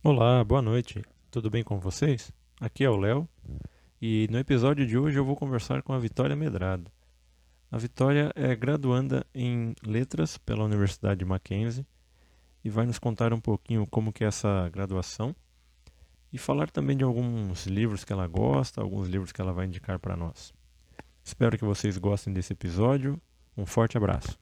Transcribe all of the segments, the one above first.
Olá, boa noite. Tudo bem com vocês? Aqui é o Léo e no episódio de hoje eu vou conversar com a Vitória Medrado. A Vitória é graduanda em Letras pela Universidade Mackenzie e vai nos contar um pouquinho como que é essa graduação e falar também de alguns livros que ela gosta, alguns livros que ela vai indicar para nós. Espero que vocês gostem desse episódio. Um forte abraço.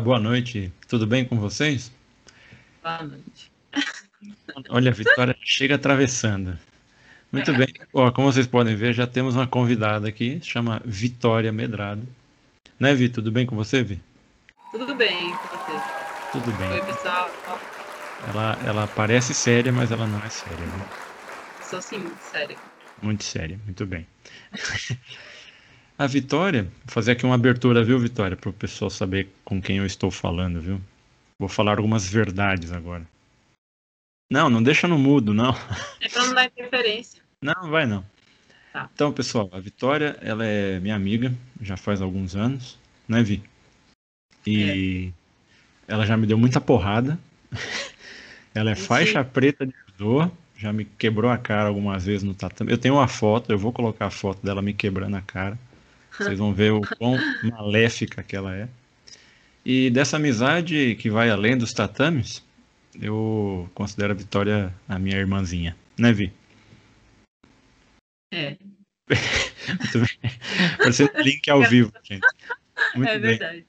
Boa noite. Tudo bem com vocês? Boa noite. Olha, a Vitória chega atravessando. Muito bem. Ó, como vocês podem ver, já temos uma convidada aqui, chama Vitória Medrado. Né, Vi? Tudo bem com você, Vi? Tudo bem com você? Tudo bem. Oi, pessoal. Ela, ela parece séria, mas ela não é séria. Né? Sou sim, sério. Muito séria, muito bem. A Vitória, vou fazer aqui uma abertura, viu, Vitória, para o pessoal saber com quem eu estou falando, viu? Vou falar algumas verdades agora. Não, não deixa no mudo, não. É pra não dar interferência. Não, vai não. Tá. Então, pessoal, a Vitória, ela é minha amiga, já faz alguns anos, né, Vi? E ela já me deu muita porrada. ela é Mentira. faixa preta de judô, já me quebrou a cara algumas vezes no tatame. Eu tenho uma foto, eu vou colocar a foto dela me quebrando a cara. Vocês vão ver o quão maléfica que ela é. E dessa amizade que vai além dos tatames, eu considero a Vitória a minha irmãzinha, né, Vi? É, Muito bem. Parecendo link ao vivo, gente. Muito é bem. verdade.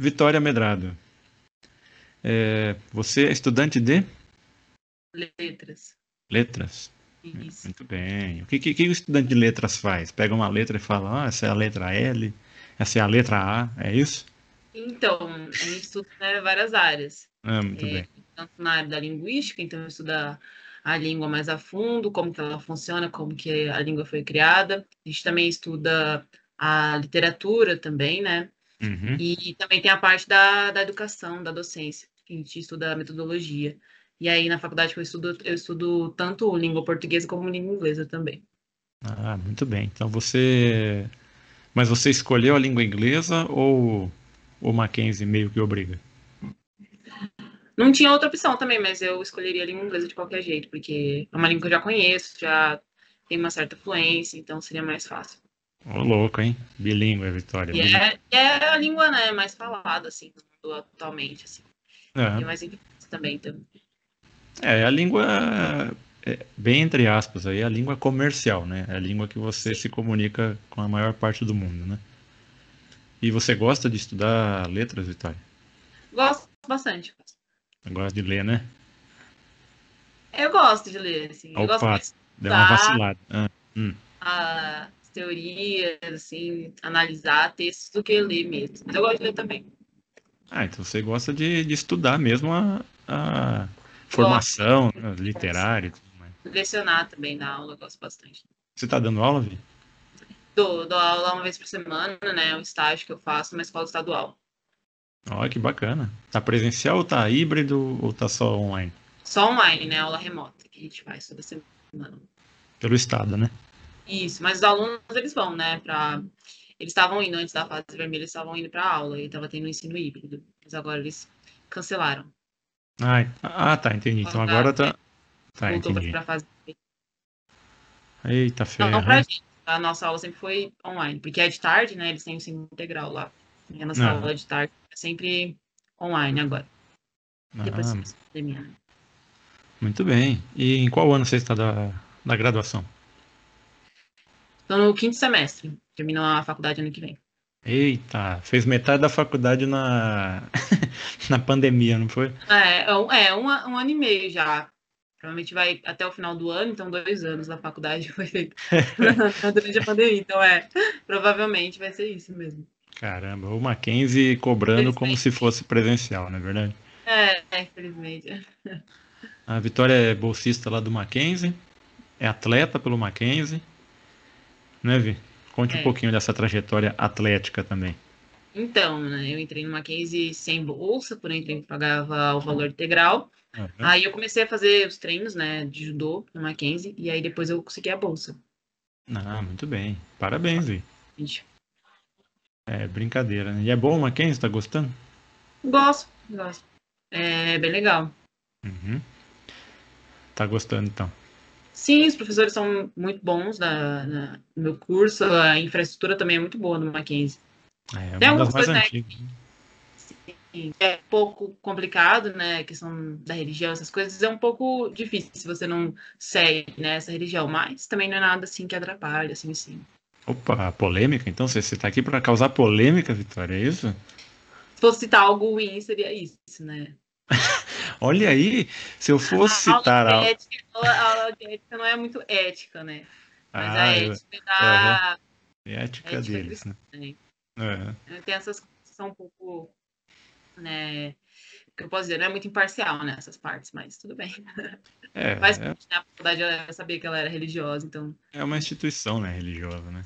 Vitória Medrado. É, você é estudante de Letras. letras? Isso. Muito bem. O que, que, que o estudante de letras faz? Pega uma letra e fala, ah, essa é a letra L, essa é a letra A, é isso? Então, a gente estuda né, várias áreas. Ah, muito É, bem. Tanto na área da linguística, então estuda a língua mais a fundo, como que ela funciona, como que a língua foi criada. A gente também estuda a literatura também, né? Uhum. E também tem a parte da, da educação, da docência, que a gente estuda a metodologia. E aí, na faculdade que eu estudo, eu estudo tanto língua portuguesa como língua inglesa também. Ah, muito bem. Então você. Mas você escolheu a língua inglesa ou o Mackenzie meio que obriga? Não tinha outra opção também, mas eu escolheria a língua inglesa de qualquer jeito, porque é uma língua que eu já conheço, já tem uma certa fluência, então seria mais fácil. Ô, louco, hein? Bilíngue, Vitória. E é, é a língua, né, mais falada, assim, atualmente, assim. Aham. E mais difícil também, então. É, a língua, é, bem entre aspas, aí, a língua comercial, né? É a língua que você se comunica com a maior parte do mundo, né? E você gosta de estudar letras, Vitória? Gosto bastante. Gosta de ler, né? Eu gosto de ler, assim. Eu gosto Opa, de deu uma vacilada. Ah, hum. as teorias, assim, analisar textos do que ler mesmo. Mas eu gosto de ler também. Ah, então você gosta de, de estudar mesmo a, a formação né, literária e tudo mais. Lecionar também na aula, eu gosto bastante. Você tá dando aula, Vi? Dou, dou aula uma vez por semana, né? O estágio que eu faço na escola estadual. Olha que bacana. Tá presencial ou tá híbrido ou tá só online? Só online, né? Aula remota, que a gente faz toda semana. Pelo estado, né? Isso, mas os alunos, eles vão, né? Pra... Eles estavam indo antes da fase vermelha, eles estavam indo para aula e tava tendo ensino híbrido. Mas agora eles cancelaram. Ai, ah, tá, entendi. Então agora tá. Tá, Voltou entendi. fase. Eita Não, ferro. não pra gente. A nossa aula sempre foi online, porque é de tarde, né? Eles têm o ensino integral lá. E a nossa Ah. aula de tarde é sempre online agora. Depois Ah, da pandemia. né? muito bem. E em qual ano você está da, da graduação? Tô no quinto semestre. Termino a faculdade ano que vem. Eita, fez metade da faculdade na, na pandemia, não foi? É, é, um, é um, um ano e meio já. Provavelmente vai até o final do ano, então dois anos da faculdade foi feito durante a pandemia. Então é, provavelmente vai ser isso mesmo. Caramba, o Mackenzie cobrando como se fosse presencial, não é verdade? É, é, infelizmente. A Vitória é bolsista lá do Mackenzie é atleta pelo Mackenzie, né, Vi? Conte É. um pouquinho dessa trajetória atlética também. Então, né, eu entrei no Mackenzie sem bolsa, porém eu pagava o valor integral. Uhum. Aí eu comecei a fazer os treinos, né, de judô no Mackenzie, e aí depois eu consegui a bolsa. Ah, muito bem. Parabéns, Vi. É brincadeira, né? E é bom o Mackenzie? Tá gostando? gosto, gosto. É bem legal. Uhum. Tá gostando, então. Sim, os professores são muito bons na, na- no meu curso, a infraestrutura também é muito boa no Mackenzie. É Tem algumas coisas, né. É um pouco complicado, né, a questão da religião, essas coisas, é um pouco difícil se você não segue, né, essa religião, mas também não é nada, assim, que atrapalha, assim, sim. Opa, polêmica? Então você, você tá aqui para causar polêmica, Vitória, é isso? Se fosse citar algo ruim, seria isso, né. Olha aí, se eu fosse a aula citar de algo. ética, a aula de ética não é muito ética, né, mas a Ah, eu- ética é da... é a ética ética deles, né? né, É. Tem essas coisas que são um pouco, né, que eu posso dizer, não é muito imparcial nessas partes, mas tudo bem. É, Mas é, né, a faculdade eu sabia que ela era religiosa, então é uma instituição, né, religiosa, né?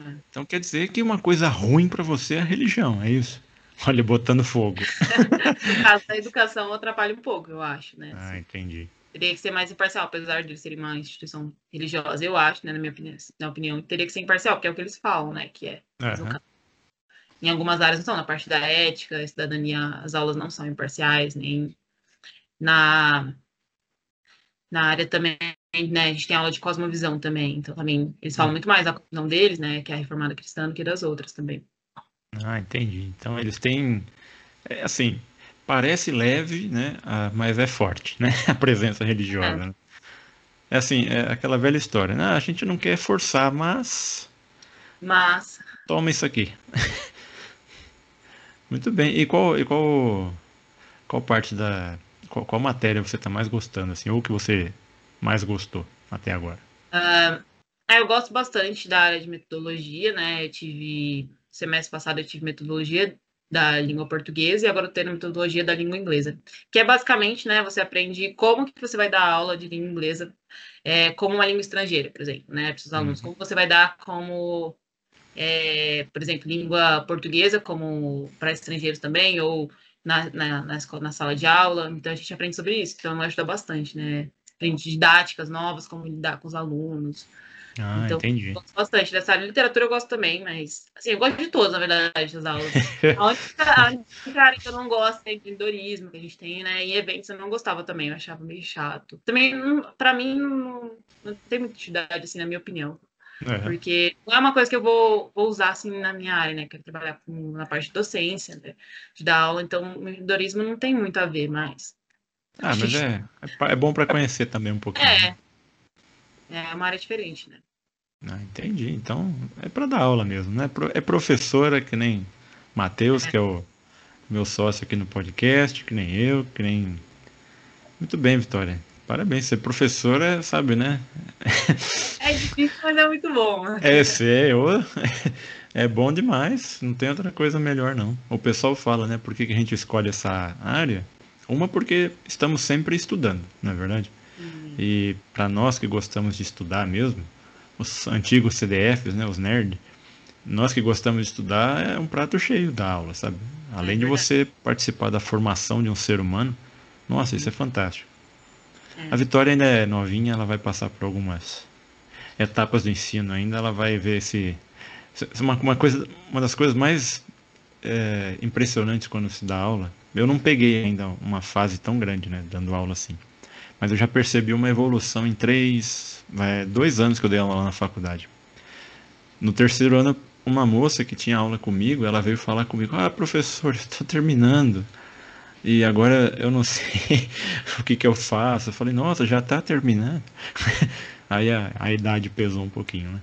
É. Então quer dizer que uma coisa ruim para você é a religião, é isso? Olha, botando fogo. no caso da educação atrapalha um pouco, eu acho, né? Ah, assim. entendi. Teria que ser mais imparcial, apesar de ser uma instituição religiosa, eu acho, né, na minha opinião, na opinião, teria que ser imparcial, porque é o que eles falam, né, que é. Aham. Em algumas áreas não são, na parte da ética, cidadania, as aulas não são imparciais, nem na na área também, né, a gente tem aula de cosmovisão também, então também eles falam muito mais da cosmovisão deles, né, que é a reformada cristã, do que das outras também. Ah, entendi. Então eles têm, é, assim, parece leve, né? ah, mas é forte, né? A presença religiosa. né? É assim, é aquela velha história, né? Ah, a gente não quer forçar, mas Mas toma isso aqui. Muito bem. E qual, e qual, qual parte da, qual, qual matéria você está mais gostando, assim, ou que você mais gostou até agora? Ah, eu gosto bastante da área de metodologia, né? Eu tive, semestre passado eu tive metodologia da língua portuguesa e agora eu tenho metodologia da língua inglesa, que é basicamente, né, você aprende como que você vai dar aula de língua inglesa é, como uma língua estrangeira, por exemplo, né, para os alunos, como você vai dar como, é, por exemplo, língua portuguesa como para estrangeiros também, ou na, na, na, escola, na sala de aula, então a gente aprende sobre isso, então ajuda bastante, né, aprende didáticas novas, como lidar com os alunos, Ah, Então, entendi. Gosto bastante dessa área. Literatura eu gosto também, mas assim, eu gosto de todas, na verdade, das aulas. A única, área que eu não gosto é empreendedorismo, que a gente tem, né? Em eventos eu não gostava também, eu achava meio chato. Também, pra mim, não, não tem muita utilidade, assim, na minha opinião. É. Porque não é uma coisa que eu vou, vou usar, assim, na minha área, né? Quero trabalhar com, na parte de docência, né? de dar aula, então o empreendedorismo não tem muito a ver, mas... Ah, mas é, é é bom para conhecer também um pouquinho. É, é uma área diferente, né? Ah, entendi. Então é para dar aula mesmo, né? É professora que nem Matheus, que é o meu sócio aqui no podcast, que nem eu, que nem. Muito bem, Vitória. Parabéns, ser professora, sabe, né? É difícil, mas é muito bom. É, ser, eu... é bom demais, não tem outra coisa melhor, não. O pessoal fala, né? Por que que a gente escolhe essa área? Uma, porque estamos sempre estudando, não é verdade? E para nós que gostamos de estudar mesmo, os antigos CDFs, né, os nerds, nós que gostamos de estudar é um prato cheio da aula, sabe? Além de você participar da formação de um ser humano, nossa, isso é fantástico. É. A Vitória ainda é novinha, ela vai passar por algumas etapas do ensino ainda, ela vai ver essa- uma, uma coisa, uma das coisas mais é, impressionantes quando se dá aula. Eu não peguei ainda uma fase tão grande, né, dando aula assim. Mas eu já percebi uma evolução em três, vai, dois anos que eu dei aula lá na faculdade. No terceiro ano, uma moça que tinha aula comigo, ela veio falar comigo: Ah, professor, estou terminando. E agora eu não sei o que, que eu faço. Eu falei: Nossa, já está terminando. Aí a, a idade pesou um pouquinho, né?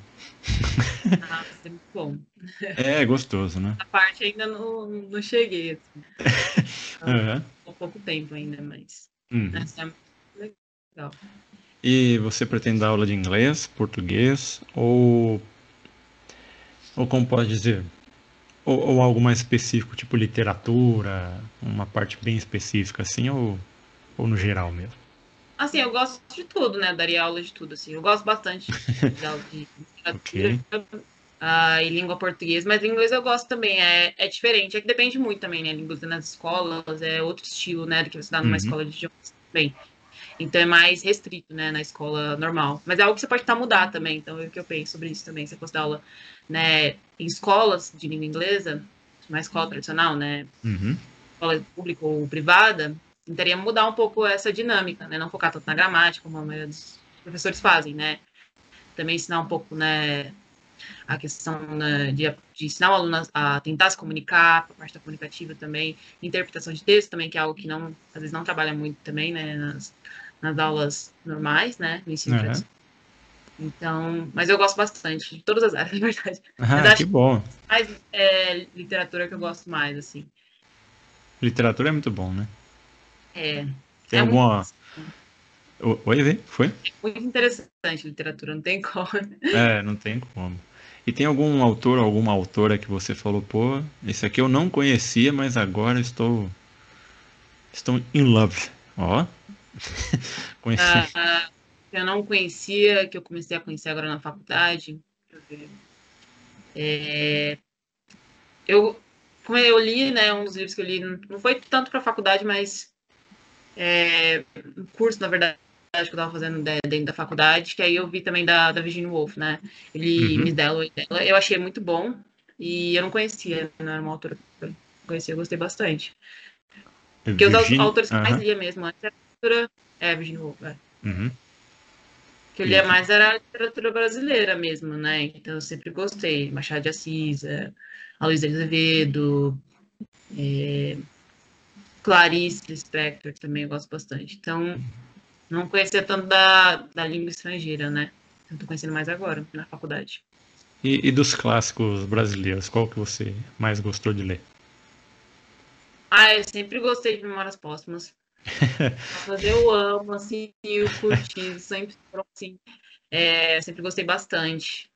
Ah, é muito bom. É gostoso, né? A parte ainda não, não cheguei, assim. Aham. Há pouco tempo ainda, mas Uhum. essa é muito legal. E você pretende dar aula de inglês, português ou ou como pode dizer, ou, ou algo mais específico, tipo literatura, uma parte bem específica assim, ou, ou no geral mesmo? Assim, eu gosto de tudo, né? Eu daria aula de tudo, assim. Eu gosto bastante de aula de literatura Ok. ah, e língua portuguesa, mas inglês eu gosto também. É, é diferente, é que depende muito também, né? Língua nas escolas é outro estilo, né? Do que você dá numa Uhum. escola de idiomas também. Então é mais restrito, né? Na escola normal. Mas é algo que você pode tentar mudar também. Então é o que eu penso sobre isso também. Se você fosse dar aula, né? Em escolas de língua inglesa, uma escola tradicional, né? Uhum. escola pública ou privada, tentaria mudar um pouco essa dinâmica, né? Não focar tanto na gramática, como a maioria dos professores fazem, né? Também ensinar um pouco, né? A questão né, de, de ensinar o aluno a tentar se comunicar, a parte da comunicativa também, interpretação de texto também, que é algo que não, às vezes não trabalha muito também, né? Nas, nas aulas normais, né? No ensino Uhum. tradicional. Então, mas eu gosto bastante de todas as áreas, na verdade. Ah, que bom. Mas é literatura que eu gosto mais, assim. Literatura é muito bom, né? É, Tem é alguma. Oi, vê? Foi? muito interessante literatura, não tem como. É, não tem como. E tem algum autor alguma autora que você falou, pô, esse aqui eu não conhecia, mas agora estou. Estou in love. Ó. Conheci. Ah, que eu não conhecia, que eu comecei a conhecer agora na faculdade. Deixa eu ver. É, eu, como eu li, né, um dos livros que eu li, não foi tanto para a faculdade, mas é, um curso, na verdade, que eu estava fazendo de- dentro da faculdade, que aí eu vi também da, da Virginia Woolf, né? Eu li Uhum. Miss Dalloway dela, eu achei muito bom, e eu não conhecia, não era uma autora que eu conhecia, eu gostei bastante. Porque os au- Virginia- autores que eu mais lia mesmo antes era a literatura. É, Virginia Woolf, é. Uhum. que eu lia Isso. mais era a literatura brasileira mesmo, né? Então eu sempre gostei. Machado de Assis, é, Aloysio de Azevedo, é, Clarice Lispector também eu gosto bastante. Então, não conhecia tanto da, da língua estrangeira, né? Eu tô conhecendo mais agora, na faculdade. E, e dos clássicos brasileiros, qual que você mais gostou de ler? Ah, eu sempre gostei de Memórias Póstumas. Mas eu amo, assim, eu curti, sempre assim, é, sempre gostei bastante.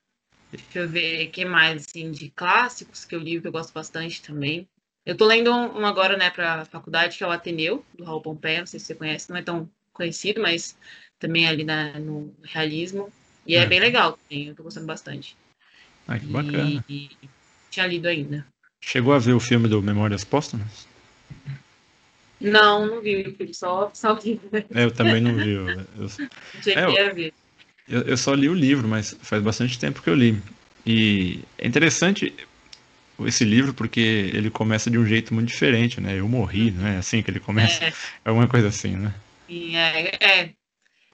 Deixa eu ver o que mais, assim, de clássicos que eu li, que eu gosto bastante também. Eu tô lendo um, um agora, né, pra faculdade, que é o Ateneu, do Raul Pompeia, não sei se você conhece, não é tão conhecido, mas também é ali na, no realismo. E é Uhum. bem legal também, eu tô gostando bastante. Ah, que bacana. E, e tinha lido ainda. Chegou a ver o filme do Memórias Póstumas? Não, não vi, só, só vi. É, eu também não vi. Eu, eu, É, eu- eu só li o livro, mas faz bastante tempo que eu li. E é interessante esse livro porque ele começa de um jeito muito diferente, né? Eu morri, não é assim que ele começa? É, É uma coisa assim, né? sim, é, é,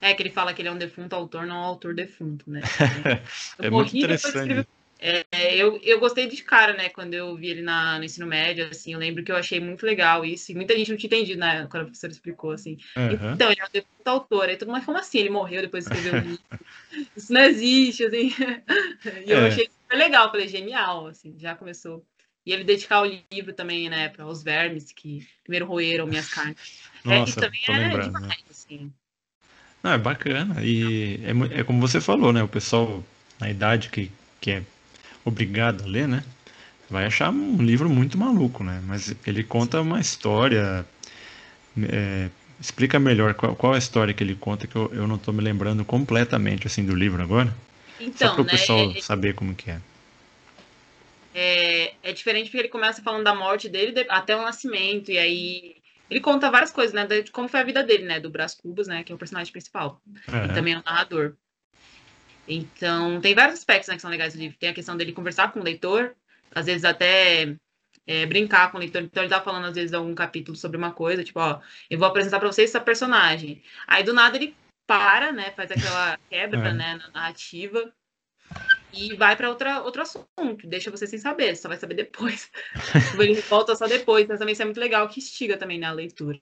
é que ele fala que ele é um defunto autor, não um autor defunto, né? Eu É muito morri depois que interessante. escrevi- É, eu, eu gostei de cara, né? Quando eu vi ele na, no ensino médio, assim, eu lembro que eu achei muito legal isso, e muita gente não tinha entendido, né? Quando a professora explicou, assim. Aham. Então, ele é um defunto autor. Aí todo mundo, mas como assim? Ele morreu depois de escrever o livro? Isso não existe, assim. E eu É. achei super legal, falei, genial, assim, já começou. E ele dedicar o livro também, né, para os vermes que primeiro roeram minhas carnes. É, Nossa, e também é lembrando. né? demais, assim. Não, é bacana. E é, é como você falou, né? O pessoal na idade que, que é obrigado a ler, né? Vai achar um livro muito maluco, né? Mas ele conta uma história. é, explica melhor qual, qual é a história que ele conta, que eu, eu não tô me lembrando completamente assim do livro agora. Só Então, para o né, pessoal saber como que é. é, é diferente porque ele começa falando da morte dele de- até o nascimento, e aí ele conta várias coisas, né, de como foi a vida dele, né, do Brás Cubas, né, que é o personagem principal. E Aham. também é o narrador. Então, tem vários aspectos né, que são legais do livro. Tem a questão dele conversar com o leitor, às vezes até é, brincar com o leitor. Então, ele tá falando, às vezes, algum capítulo sobre uma coisa, tipo, ó, eu vou apresentar pra vocês essa personagem. Aí, do nada, ele para, né, faz aquela quebra, É. né, na narrativa e vai pra outra, outro assunto. Deixa você sem saber, só vai saber depois. ele volta só depois. Mas também isso é muito legal, que instiga também na leitura.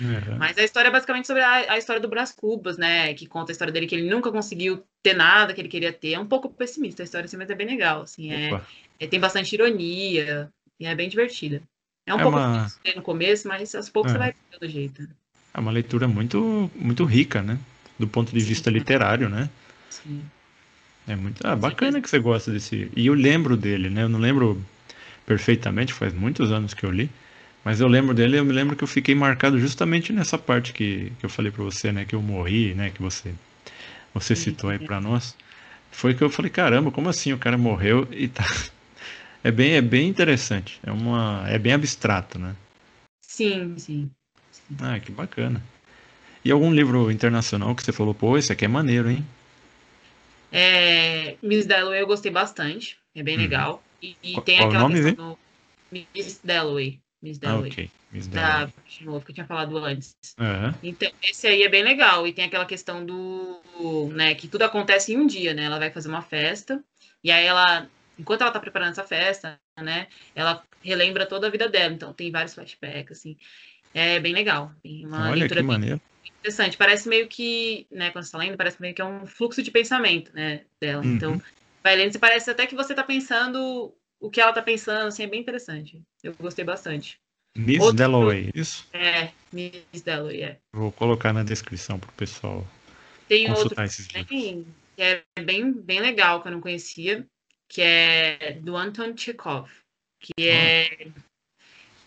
Aham. Mas a história é basicamente sobre a, a história do Brás Cubas, né? Que conta a história dele que ele nunca conseguiu ter nada que ele queria ter. É um pouco pessimista a história, assim, mas é bem legal. Assim, é, é- tem bastante ironia e é bem divertida. É um É pouco uma- no começo, mas aos poucos É. você vai pegando jeito. É uma leitura muito, muito rica, né? Do ponto de Sim. vista literário, né? Assim. É muito. Ah, bacana que você gosta desse. E eu lembro dele, né? Eu não lembro perfeitamente, faz muitos anos que eu li, Mas eu lembro dele, eu me lembro que eu fiquei marcado justamente nessa parte que, que eu falei para você, né? Que eu morri, né? Que você, você citou aí para nós. Foi que eu falei, caramba, como assim o cara morreu e tá. É bem, é bem interessante. É, uma, é bem abstrato, né? Sim, sim. Ah, que bacana. E algum livro internacional que você falou, pô, esse aqui é maneiro, hein? É, Miss Dalloway eu gostei bastante. É bem hum. legal. E, e tem Qual aquela nome, questão do Miss Dalloway. Miss Ah, Dalloway. ok. Miss Da Dalloway. de novo, que eu tinha falado antes. Aham. Então, esse aí é bem legal. E tem aquela questão do, né, que tudo acontece em um dia, né? Ela vai fazer uma festa, e aí ela, enquanto ela tá preparando essa festa, né, ela relembra toda a vida dela. Então, tem vários flashbacks, assim. É bem legal. Tem uma Olha leitura que bem maneiro. Interessante. Parece meio que, né, quando você tá lendo, parece meio que é um fluxo de pensamento, né, dela. Uhum. Então, vai lendo, você parece até que você tá pensando o que ela tá pensando, assim, é bem interessante. Eu gostei bastante. Miss Outro- Dalloway, isso? É, Miss Dalloway, é. Vou colocar na descrição pro pessoal Tem outro esses livros. que é bem, bem legal, que eu não conhecia, que é do Anton Chekhov, que é...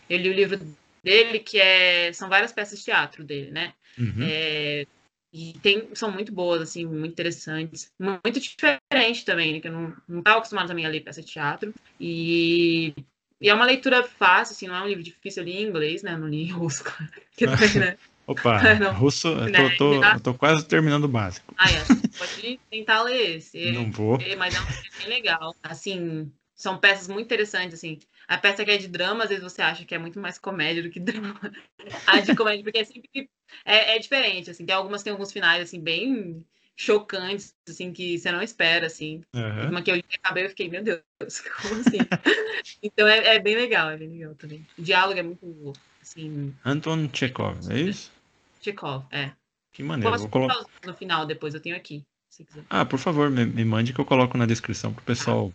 Eu li o livro dele, que é... São várias peças de teatro dele, né? Uhum. É, e tem, são muito boas, assim, muito interessantes. Muito diferente também, né? Que eu não, não estava acostumada também a ler peça de teatro. E, e é uma leitura fácil, assim, não é um livro difícil. Eu li em inglês, né? Eu não li em russo, claro. Que né? Opa, Não. russo, eu Né, tô, tô- já- eu tô quase terminando o básico. Ah, é. Você pode tentar ler esse. Não vou. É, Mas é um livro bem legal. Assim, são peças muito interessantes, assim. A peça que é de drama, às vezes você acha que é muito mais comédia do que drama. A de comédia, porque é sempre... É, é diferente, assim. Tem algumas, tem alguns finais, assim, bem chocantes, assim, que você não espera, assim. Aham. Uma que eu li acabei, eu fiquei, meu Deus, como assim? então é, é bem legal, é bem legal também. O diálogo é muito, assim, Anton Chekhov, é isso? Chekhov, é. Que maneiro. Posso Vou colocar. no final depois, eu tenho aqui, se quiser. Ah, por favor, me, me mande que eu coloco na descrição pro pessoal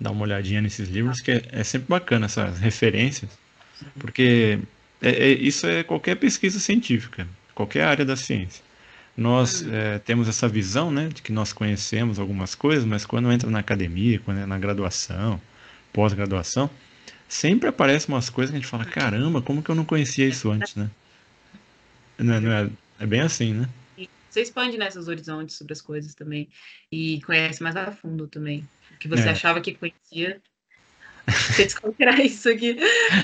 dar uma olhadinha nesses livros, que é, é sempre bacana essas referências, porque é- é- isso é qualquer pesquisa científica, qualquer área da ciência. Nós é, temos essa visão, né, de que nós conhecemos algumas coisas, mas quando entra na academia, quando é na graduação, pós-graduação, sempre aparecem umas coisas que a gente fala, caramba, como que eu não conhecia isso antes, né? Não é, não é, é bem assim, né? Você expande né, seus horizontes sobre as coisas também. E conhece mais a fundo também. Que você É. achava que conhecia. Você descobre que era isso aqui.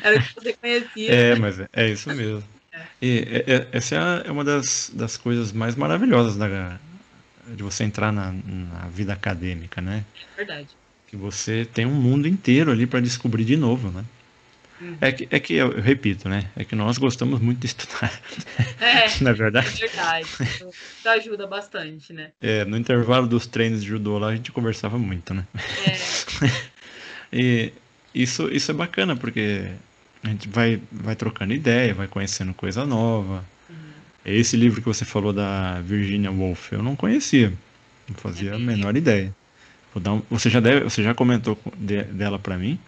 Era o que você conhecia. É, mas é, é isso mesmo. E é- é- essa é, é uma das, das coisas mais maravilhosas da, de você entrar na, na vida acadêmica, né? É verdade. Que você tem um mundo inteiro ali para descobrir de novo, né? Uhum. É que, é que eu, eu repito, né? É que nós gostamos muito de estudar, É, na é verdade. verdade. Isso ajuda bastante, né? É, no intervalo dos treinos de judô lá, a gente conversava muito, né? É, E isso, isso é bacana, porque a gente vai, vai trocando ideia, vai conhecendo coisa nova. uhum. Esse livro que você falou da Virginia Woolf, eu não conhecia. Não fazia a menor ideia. Um- você já deve, você já comentou com- de- dela pra mim.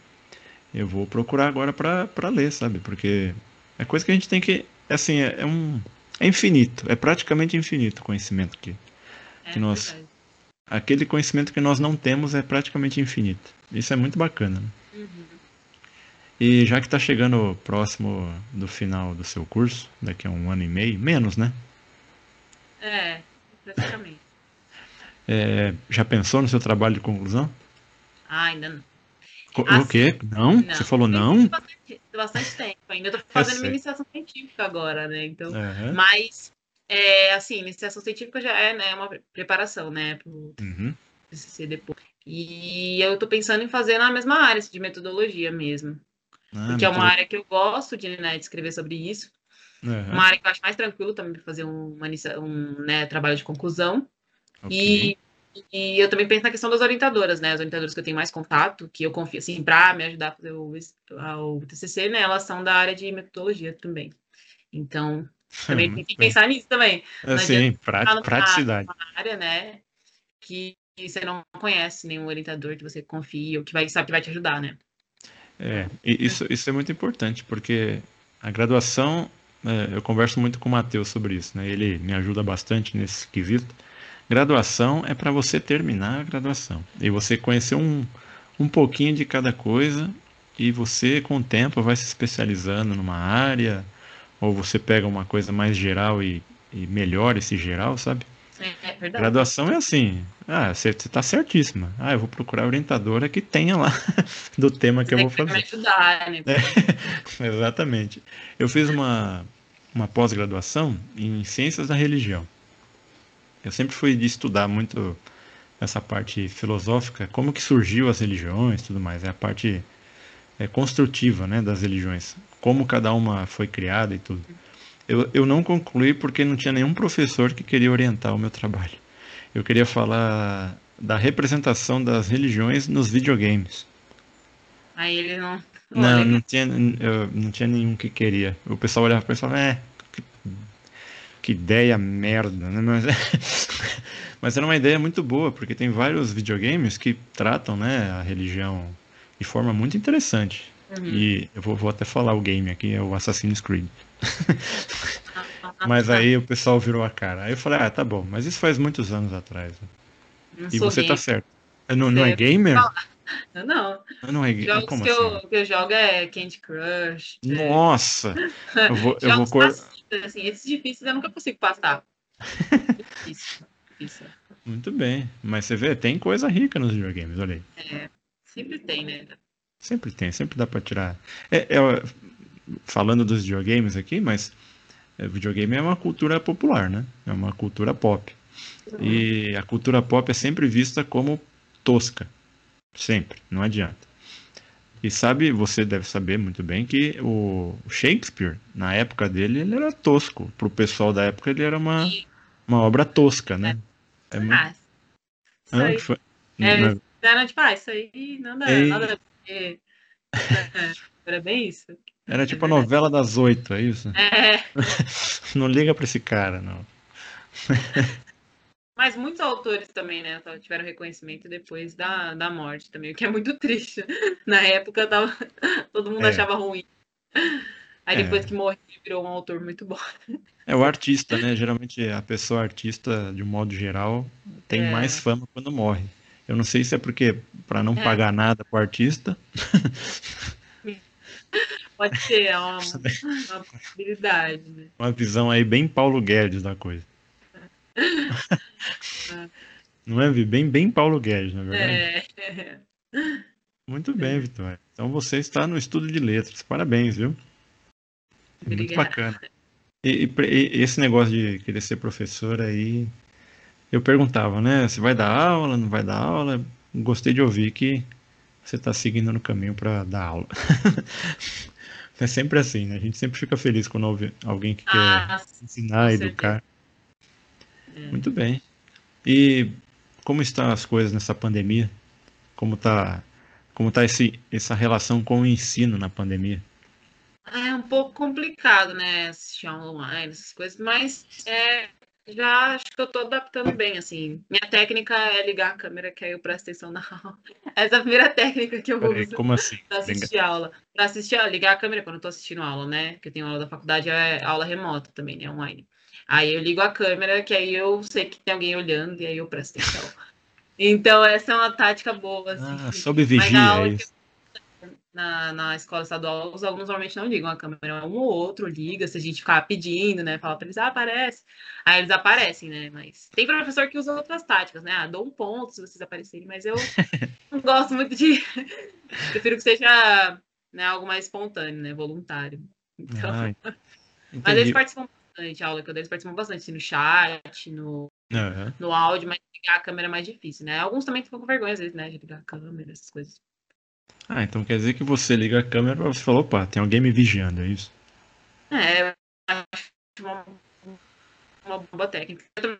Eu vou procurar agora pra ler, sabe? Porque é coisa que a gente tem que, assim, é, é um é infinito, é praticamente infinito o conhecimento que é Que nós- verdade. aquele conhecimento que nós não temos é praticamente infinito. Isso é muito bacana. né? Uhum. E já que está chegando próximo do final do seu curso, daqui a um ano e meio, menos, né? É, praticamente. É, já pensou no seu trabalho de conclusão? Ah, ainda não. Co- Ah, o quê? Não? Você falou não? Bastante, bastante tempo ainda. Eu tô fazendo sei. minha iniciação científica agora, né? Então, Aham. mas, é, assim, iniciação científica já é né, uma preparação, né? Pro Uhum. TCC depois. E eu tô pensando em fazer na mesma área, assim, de metodologia mesmo. Ah, porque é uma área que eu gosto de, né, de escrever sobre isso. Aham, Uma área que eu acho mais tranquilo também fazer um, uma um né, trabalho de conclusão. ok. E, e eu também penso na questão das orientadoras, né? As orientadoras que eu tenho mais contato, que eu confio, assim, para me ajudar a fazer o, o TCC, né? Elas são da área de metodologia também. Então, também tem que pensar nisso também. Assim, pra- Tá numa- praticidade. Uma área, né? Que você não conhece nenhum orientador que você confia, ou que vai, sabe que vai te ajudar, né? É, isso, isso é muito importante, porque a graduação, é, eu converso muito com o Matheus sobre isso, né? Ele me ajuda bastante nesse quesito. Graduação é para você terminar a graduação e você conhecer um, um pouquinho de cada coisa e você, com o tempo, vai se especializando numa área, ou você pega uma coisa mais geral e, e melhora esse geral, sabe? É, é verdade. Graduação é assim. Ah, você está certíssima. Ah, eu vou procurar orientadora que tenha lá do tema que Você eu vou fazer. ajudar, né? É, exatamente. Eu fiz uma, uma pós-graduação em Ciências da Religião. Eu sempre fui de estudar muito essa parte filosófica, como que surgiu as religiões, tudo mais. É a parte é, construtiva, né, das religiões. Como cada uma foi criada e tudo. Eu, eu não concluí porque não tinha nenhum professor que queria orientar o meu trabalho. Eu queria falar da representação das religiões nos videogames. Aí ele não. Não, não tinha, eu, não tinha nenhum que queria. O pessoal olhava e falava, é, que, ideia merda, né? Mas, mas era uma ideia muito boa, porque tem vários videogames que tratam, né, a religião de forma muito interessante. Uhum. E eu vou, vou até falar o game aqui, é o Assassin's Creed. Mas tá. aí o pessoal virou a cara. Aí eu falei, ah, tá bom, mas isso faz muitos anos atrás. né? E você tá gamer. certo. Não, não é gamer? Eu Não. Não é gamer. Jogos Como que, assim? eu, que eu jogo é Candy Crush. é, Nossa! Eu vou, eu vou cor... assim, esses difíceis eu nunca consigo passar. difícil, difícil. Muito bem. Mas você vê, tem coisa rica nos videogames, olha aí. Sempre tem, né? Sempre tem, sempre dá pra tirar. É, é, falando dos videogames aqui, mas é, videogame é uma cultura popular, né? É uma cultura pop. E a cultura pop é sempre vista como tosca. Sempre, não adianta. E sabe, você deve saber muito bem que o Shakespeare, na época dele, ele era tosco. Pro pessoal da época, ele era uma, uma obra tosca, né? É muito... Ah, isso Ah, aí. que foi? É, Não, Era tipo, ah, isso aí nada, Ei. nada. É, Era bem isso. Era tipo a novela das oito, é isso? É, Não liga pra esse cara, não. mas muitos autores também, né, tiveram reconhecimento depois da, da morte também, o que é muito triste. Na época tava, todo mundo É. achava ruim. Aí É. depois que morreu, virou um autor muito bom. É o artista, né? Geralmente a pessoa artista, de um modo geral, tem É. mais fama quando morre. Eu não sei se é porque pra não É. pagar nada pro artista. Pode ser, é uma, uma possibilidade, né? Uma visão aí bem Paulo Guedes da coisa. Não é, Vi? Bem, bem Paulo Guedes, na verdade. É. Muito bem, Vitória. Então você está no estudo de letras. Parabéns, viu? Muito Obrigada. bacana. E, e e esse negócio de querer ser professor aí, eu perguntava, né? Você vai dar aula, não vai dar aula? Gostei de ouvir que você está seguindo no caminho para dar aula. É sempre assim, né? A gente sempre fica feliz quando ouve alguém que quer Ah, ensinar, com educar. É. Muito bem. E como estão as coisas nessa pandemia? Como tá, como tá esse, essa relação com o ensino na pandemia? É um pouco complicado, né? Assistir aula online, essas coisas, mas é, já acho que eu tô adaptando bem, assim. Minha técnica é ligar a câmera, que aí eu presto atenção na aula. Essa é a primeira técnica que eu Peraí, uso como assim? pra assistir aula. Pra assistir, ligar a câmera quando eu tô assistindo aula, né? Que eu tenho aula da faculdade, é aula remota também, né? Online. Aí eu ligo a câmera, que aí eu sei que tem alguém olhando, e aí eu presto atenção. Então, essa é uma tática boa, assim. Ah, sob Mas na vigia, é isso. na, na escola estadual, os alunos normalmente não ligam a câmera, um ou outro liga, se a gente ficar pedindo, né? Fala pra eles, ah, aparece. Aí eles aparecem, né? Mas tem professor que usa outras táticas, né? Ah, dou um ponto se vocês aparecerem, mas eu não gosto muito de. Prefiro que seja né, algo mais espontâneo, né? Voluntário. Então, Ah, mas entendi. eles participam bastante, a aula que eu dei, eles participam bastante, assim, no chat, no, Aham. no áudio, mas ligar a câmera é mais difícil, né? Alguns também ficam com vergonha, às vezes, né? De ligar a câmera, essas coisas. Ah, então quer dizer que você liga a câmera e você falou, opa, tem alguém me vigiando, é isso? É, eu acho uma, uma boa técnica. Eu também,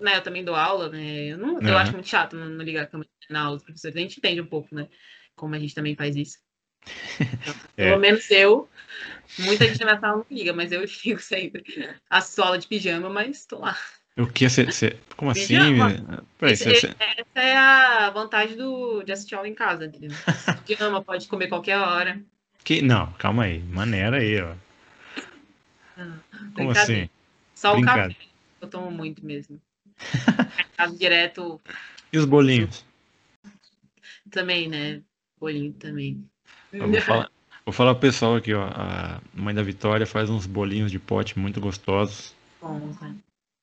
né, eu também dou aula, né? Eu, não, eu Aham. acho muito chato não, não ligar a câmera na aula dos professores. A gente entende um pouco, né? Como a gente também faz isso. É. Pelo menos eu. Muita gente na sala não liga, mas eu ligo sempre. Assisto aula de pijama, mas tô lá. O que você. você- Como assim? Peraí, Esse- você, você- Essa é a vantagem do, de assistir aula em casa? Pijama, pode comer qualquer hora. que... Não, calma aí. Maneira aí, ó. Como assim? Só o café. Eu tomo muito mesmo. Casa direto E os bolinhos? também, né? Bolinho também. Eu vou falar, vou falar pro pessoal aqui, ó. A mãe da Vitória faz uns bolinhos de pote muito gostosos. Bom, né?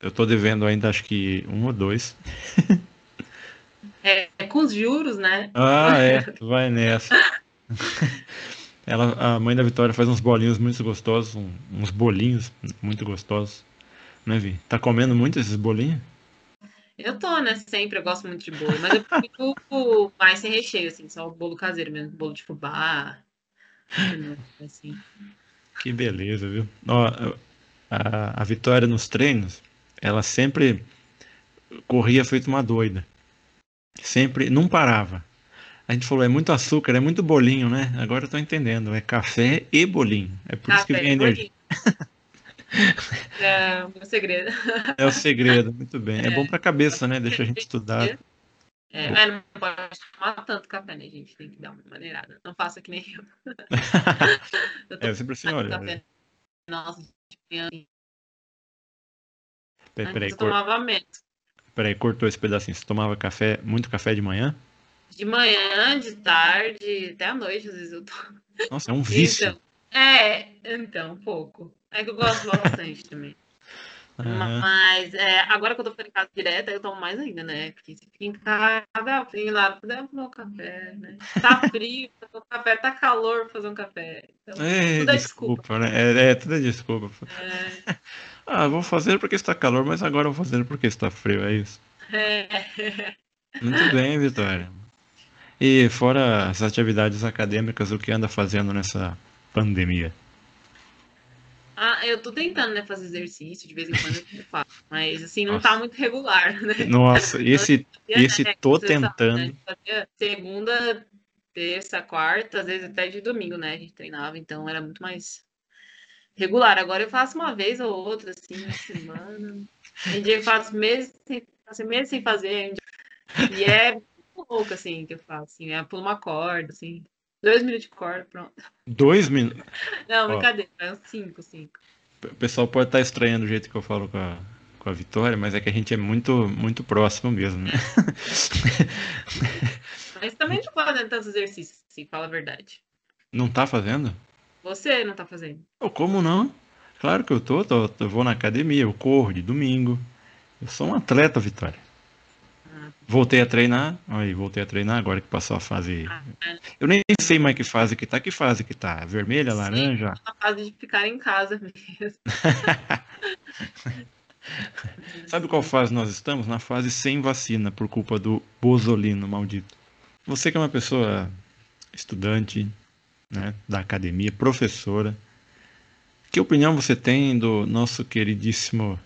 Eu tô devendo ainda, acho que um ou dois. É, é com os juros, né? Ah, é, vai nessa. Ela, a mãe da Vitória faz uns bolinhos muito gostosos, uns bolinhos muito gostosos. Né, Vi? Tá comendo muito esses bolinhos? Eu tô, né? Sempre, eu gosto muito de bolo, mas eu prefiro mais sem recheio, assim, só o bolo caseiro mesmo, bolo de fubá, assim. Que beleza, viu? Ó, a, a Vitória nos treinos, ela sempre corria feito uma doida. Sempre, não parava. A gente falou, é muito açúcar, é muito bolinho, né? Agora eu tô entendendo, é café e bolinho. É por isso que Café vem energia. É o segredo. É o segredo, muito bem. É bom pra cabeça, né? Deixa a gente estudar. É, é, não pode tomar tanto café, né, gente? Tem que dar uma maneirada. Não faça que nem eu. Eu É, sempre assim, olha. café. Nossa, de Peraí, peraí, tomava menos. peraí, cortou esse pedacinho. Você tomava café, muito café de manhã? De manhã, de tarde, até à noite, às vezes eu tô. Nossa, é um vício. Então, é, então, pouco. É que eu gosto bastante também. Aham. Mas é, agora que eu tô ficando em casa direto, eu tomo mais ainda, né? Porque se fica em casa, frio lá, tomar um café, né? Tá frio, fazer um café, tá calor, fazer um café. Então, É, tudo é desculpa, né? É, é, tudo é desculpa. É, Ah, vou fazer porque está calor, mas agora eu vou fazer porque está frio, é isso. é. Muito bem, Vitória. E fora as atividades acadêmicas, o que anda fazendo nessa pandemia? Ah, eu tô tentando, né, fazer exercício, de vez em quando eu faço, mas assim, não Nossa. tá muito regular, né? Nossa, esse, esse né, tô você sabe, né, tentando. segunda, terça, quarta, às vezes até de domingo, né? A gente treinava, então era muito mais regular. Agora eu faço uma vez ou outra, assim, na semana. Tem dia que eu faço meses sem, faço meses sem fazer. E é muito louco, assim, que eu faço. Assim, é pulo uma corda, assim. Dois minutos de corda, pronto. Dois minutos. Não, Ó. brincadeira, é uns cinco, cinco. O pessoal pode estar estranhando o jeito que eu falo com a, com a Vitória, mas é que a gente é muito, muito próximo mesmo, né? Mas também não fazendo tantos exercícios, assim, fala a verdade. Não tá fazendo? Você não tá fazendo. Pô, como não? Claro que eu tô, tô, eu vou na academia, eu corro de domingo. Eu sou um atleta, Vitória. Voltei a treinar, aí voltei a treinar agora que passou a fase. é. Eu nem sei mais que fase que tá, que fase que tá? Vermelha, Sim. laranja? Na fase de ficar em casa mesmo. Sabe qual fase nós estamos? Na fase sem vacina, por culpa do bozolino maldito. Você que é uma pessoa estudante, né, da academia, professora, que opinião você tem do nosso queridíssimo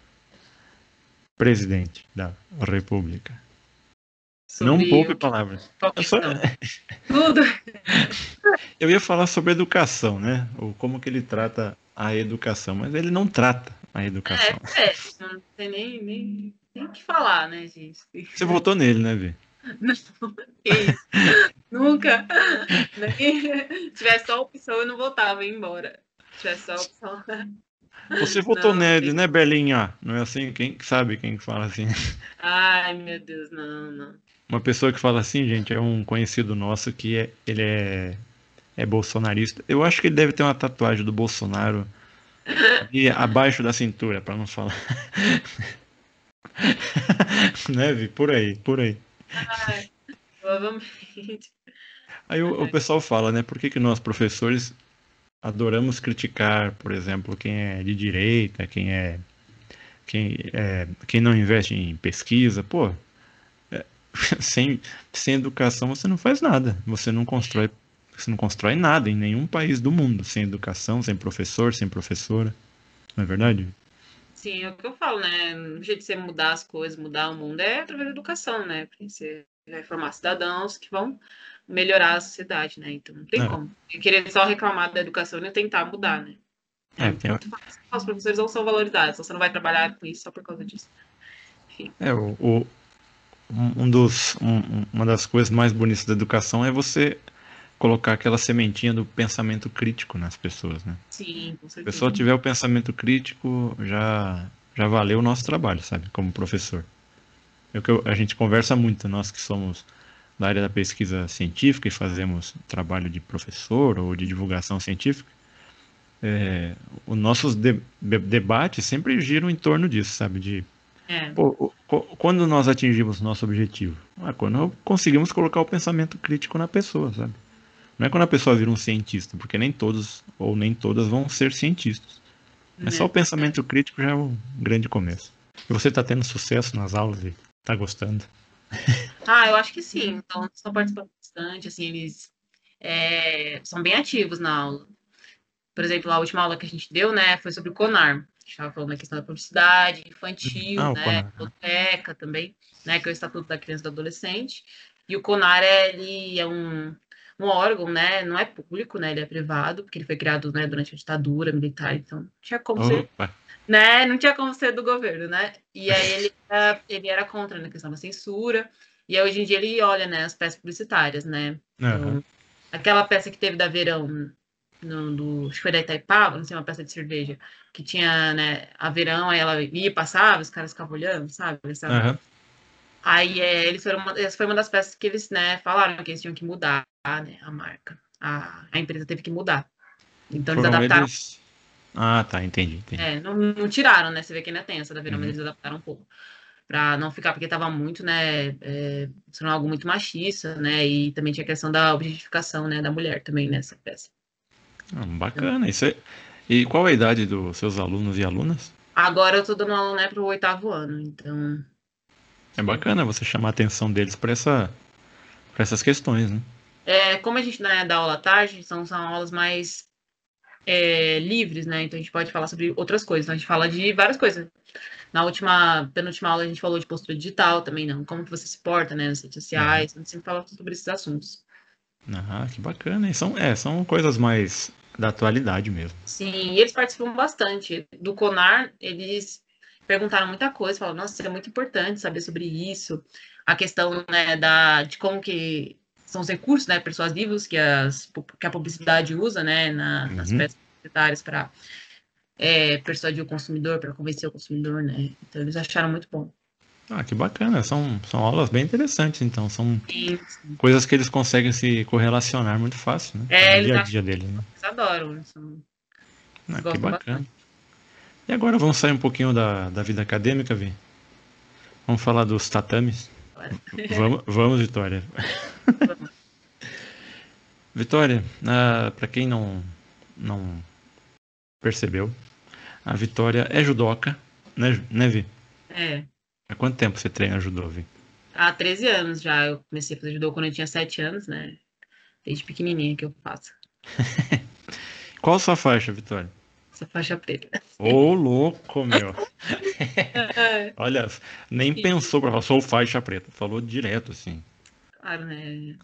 presidente da República? Não o- palavras. Eu, só-. Tudo. eu ia falar sobre educação, né? Ou como que ele trata a educação, mas ele não trata a educação. É, é, não tem nem, nem, nem o que falar, né, gente? Você votou nele, né, Vi? Não. Nunca. Se tivesse só a opção, eu não votava, ia embora. Se tivesse só a opção. Você votou Não, nele, né, Belinha? Não é assim? Quem sabe quem fala assim? Ai, meu Deus, não, não. Uma pessoa que fala assim, gente, é um conhecido nosso que é, ele é, é bolsonarista. Eu acho que ele deve ter uma tatuagem do Bolsonaro ali abaixo da cintura, pra não falar. né, Vi? Por aí, por aí. Provavelmente. Aí o, o pessoal fala, né? Por que, que nós, professores, adoramos criticar, por exemplo, quem é de direita, quem é. Quem, é, quem não investe em pesquisa, pô, sem, sem educação você não faz nada. Você não constrói, você não constrói nada em nenhum país do mundo, sem educação, sem professor, sem professora. Não é verdade? Sim, é o que eu falo, né? O jeito de você mudar as coisas, mudar o mundo é através da educação, né? Porque você vai formar cidadãos que vão melhorar a sociedade, né? Então não tem É. como. Querer só reclamar da educação e tentar mudar, né? É, tem- muito fácil. Os professores não são valorizados, você não vai trabalhar com isso só por causa disso. É, o, o- um dos, um- uma das coisas mais bonitas da educação é você colocar aquela sementinha do pensamento crítico nas pessoas, né? Sim, com Se a certeza. pessoa tiver o pensamento crítico, já, já valeu o nosso trabalho, sabe? Como professor. É o que eu- a gente conversa muito, nós que somos da área da pesquisa científica e fazemos trabalho de professor ou de divulgação científica, é, os nossos de, de, debates sempre giram em torno disso, sabe? De é. pô, quando nós atingimos nosso objetivo, é quando conseguimos colocar o pensamento crítico na pessoa, sabe? Não é quando a pessoa vira um cientista, porque nem todos ou nem todas vão ser cientistas. Mas é só o pensamento crítico já é um grande começo. E você está tendo sucesso nas aulas e está gostando? Ah, eu acho que sim. Então, estão participando bastante, assim, eles é, são bem ativos na aula. Por exemplo, a última aula que a gente deu, né, foi sobre o CONAR. Estava falando da questão da publicidade infantil, ah, né, biblioteca também, né, que é o Estatuto da Criança e do Adolescente. E o CONAR, ele é um, um órgão, né, não é público, né, ele é privado, porque ele foi criado, né, durante a ditadura militar, então tinha como ser né? Não tinha como ser do governo, né? E aí ele, era, ele era contra na questão da censura. E aí, hoje em dia ele olha, né, as peças publicitárias, né? Uhum. Aquela peça que teve da Verão, no, do, acho que foi da Itaipava, não sei, uma peça de cerveja, que tinha, né, a Verão, aí ela ia passava, os caras ficavam olhando, sabe? Uhum. Aí é, eles foram essa foi uma das peças que eles, né, falaram que eles tinham que mudar, né, a marca. A, a empresa teve que mudar. Então Foram eles adaptaram. Eles ah, tá, entendi. entendi. É, não, não, tiraram, né? Você vê que ainda tem essa da Verão, uhum. mas eles adaptaram um pouco. Pra não ficar, porque tava muito, né? É, sendo algo muito machista, né? E também tinha a questão da objetificação, né? Da mulher também nessa peça. Ah, bacana. Isso é... E qual a idade dos seus alunos e alunas? Agora eu tô dando aula, né, pro oitavo ano, então. É bacana você chamar a atenção deles para essa, pra essas questões, né? É, como a gente né, dá aula à tarde, são, são aulas mais é, livres, né? Então a gente pode falar sobre outras coisas. Então a gente fala de várias coisas. Na última, penúltima aula a gente falou de postura digital também, não? Como que você se porta, né, nas redes sociais. A gente sempre fala sobre esses assuntos. Ah, que bacana. E são, é, são coisas mais da atualidade mesmo. Sim, e eles participam bastante. Do CONAR, eles perguntaram muita coisa, falaram, nossa, é muito importante saber sobre isso. A questão, né, da, de como que são os recursos né, persuasivos que, as, que a publicidade usa né, na, nas uhum. peças publicitárias para é, persuadir o consumidor, para convencer o consumidor. Né? Então, eles acharam muito bom. Ah, que bacana. São, são aulas bem interessantes, então. São sim, sim. coisas que eles conseguem se correlacionar muito fácil, né? É, no dia a dia deles, né? Eles adoram. Né? São... Ah, que bacana. Bastante. E agora vamos sair um pouquinho da, da vida acadêmica, Vi? Vamos falar dos tatames? Vamos, vamos Vitória. Vitória, uh, para quem não, não percebeu, a Vitória é judoca, né, né Vi? É. Há quanto tempo você treina judô, Vi? Há 13 anos já. Eu comecei a fazer judô quando eu tinha 7 anos, né? Desde pequenininha que eu faço. Qual a sua faixa, Vitória? Essa faixa preta. Ô, oh, louco, meu. Olha, nem pensou para falar, sou faixa preta. Falou direto, assim. Claro, né?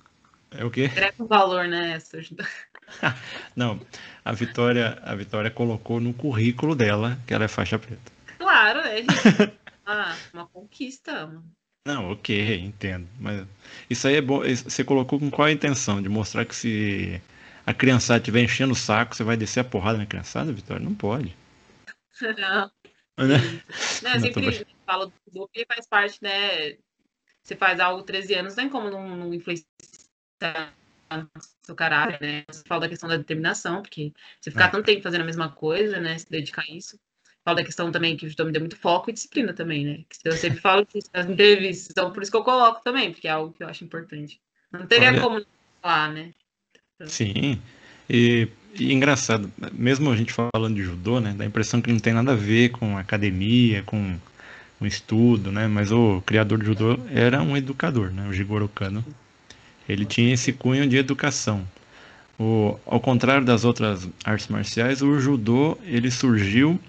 É o quê? Direto valor, né? Não, a Vitória, a Vitória colocou no currículo dela que ela é faixa preta. Claro, é, gente. Conquista. Não, ok, entendo. Mas isso aí é bom. Você colocou com qual a intenção? De mostrar que se a criançada estiver enchendo o saco, você vai descer a porrada na criançada, Vitória? Não pode. Não. Né? Não, eu sempre tô... falo do porque faz parte, né? Você faz algo 13 anos, nem como não, não influenciar seu caráter, né? Você fala da questão da determinação, porque você ficar é. tanto tempo fazendo a mesma coisa, né? Se dedicar a isso. Falo da questão também que o judô me deu muito foco e disciplina também, né? Que eu sempre falo nas entrevistas, então por isso que eu coloco também, porque é algo que eu acho importante. Não teria Olha... como falar, né? Sim. E, e, engraçado, mesmo a gente falando de judô, né, dá a impressão que não tem nada a ver com academia, com um estudo, né, mas o criador de judô era um educador, né, o Jigoro Kano. Ele tinha esse cunho de educação. O, ao contrário das outras artes marciais, o judô ele surgiu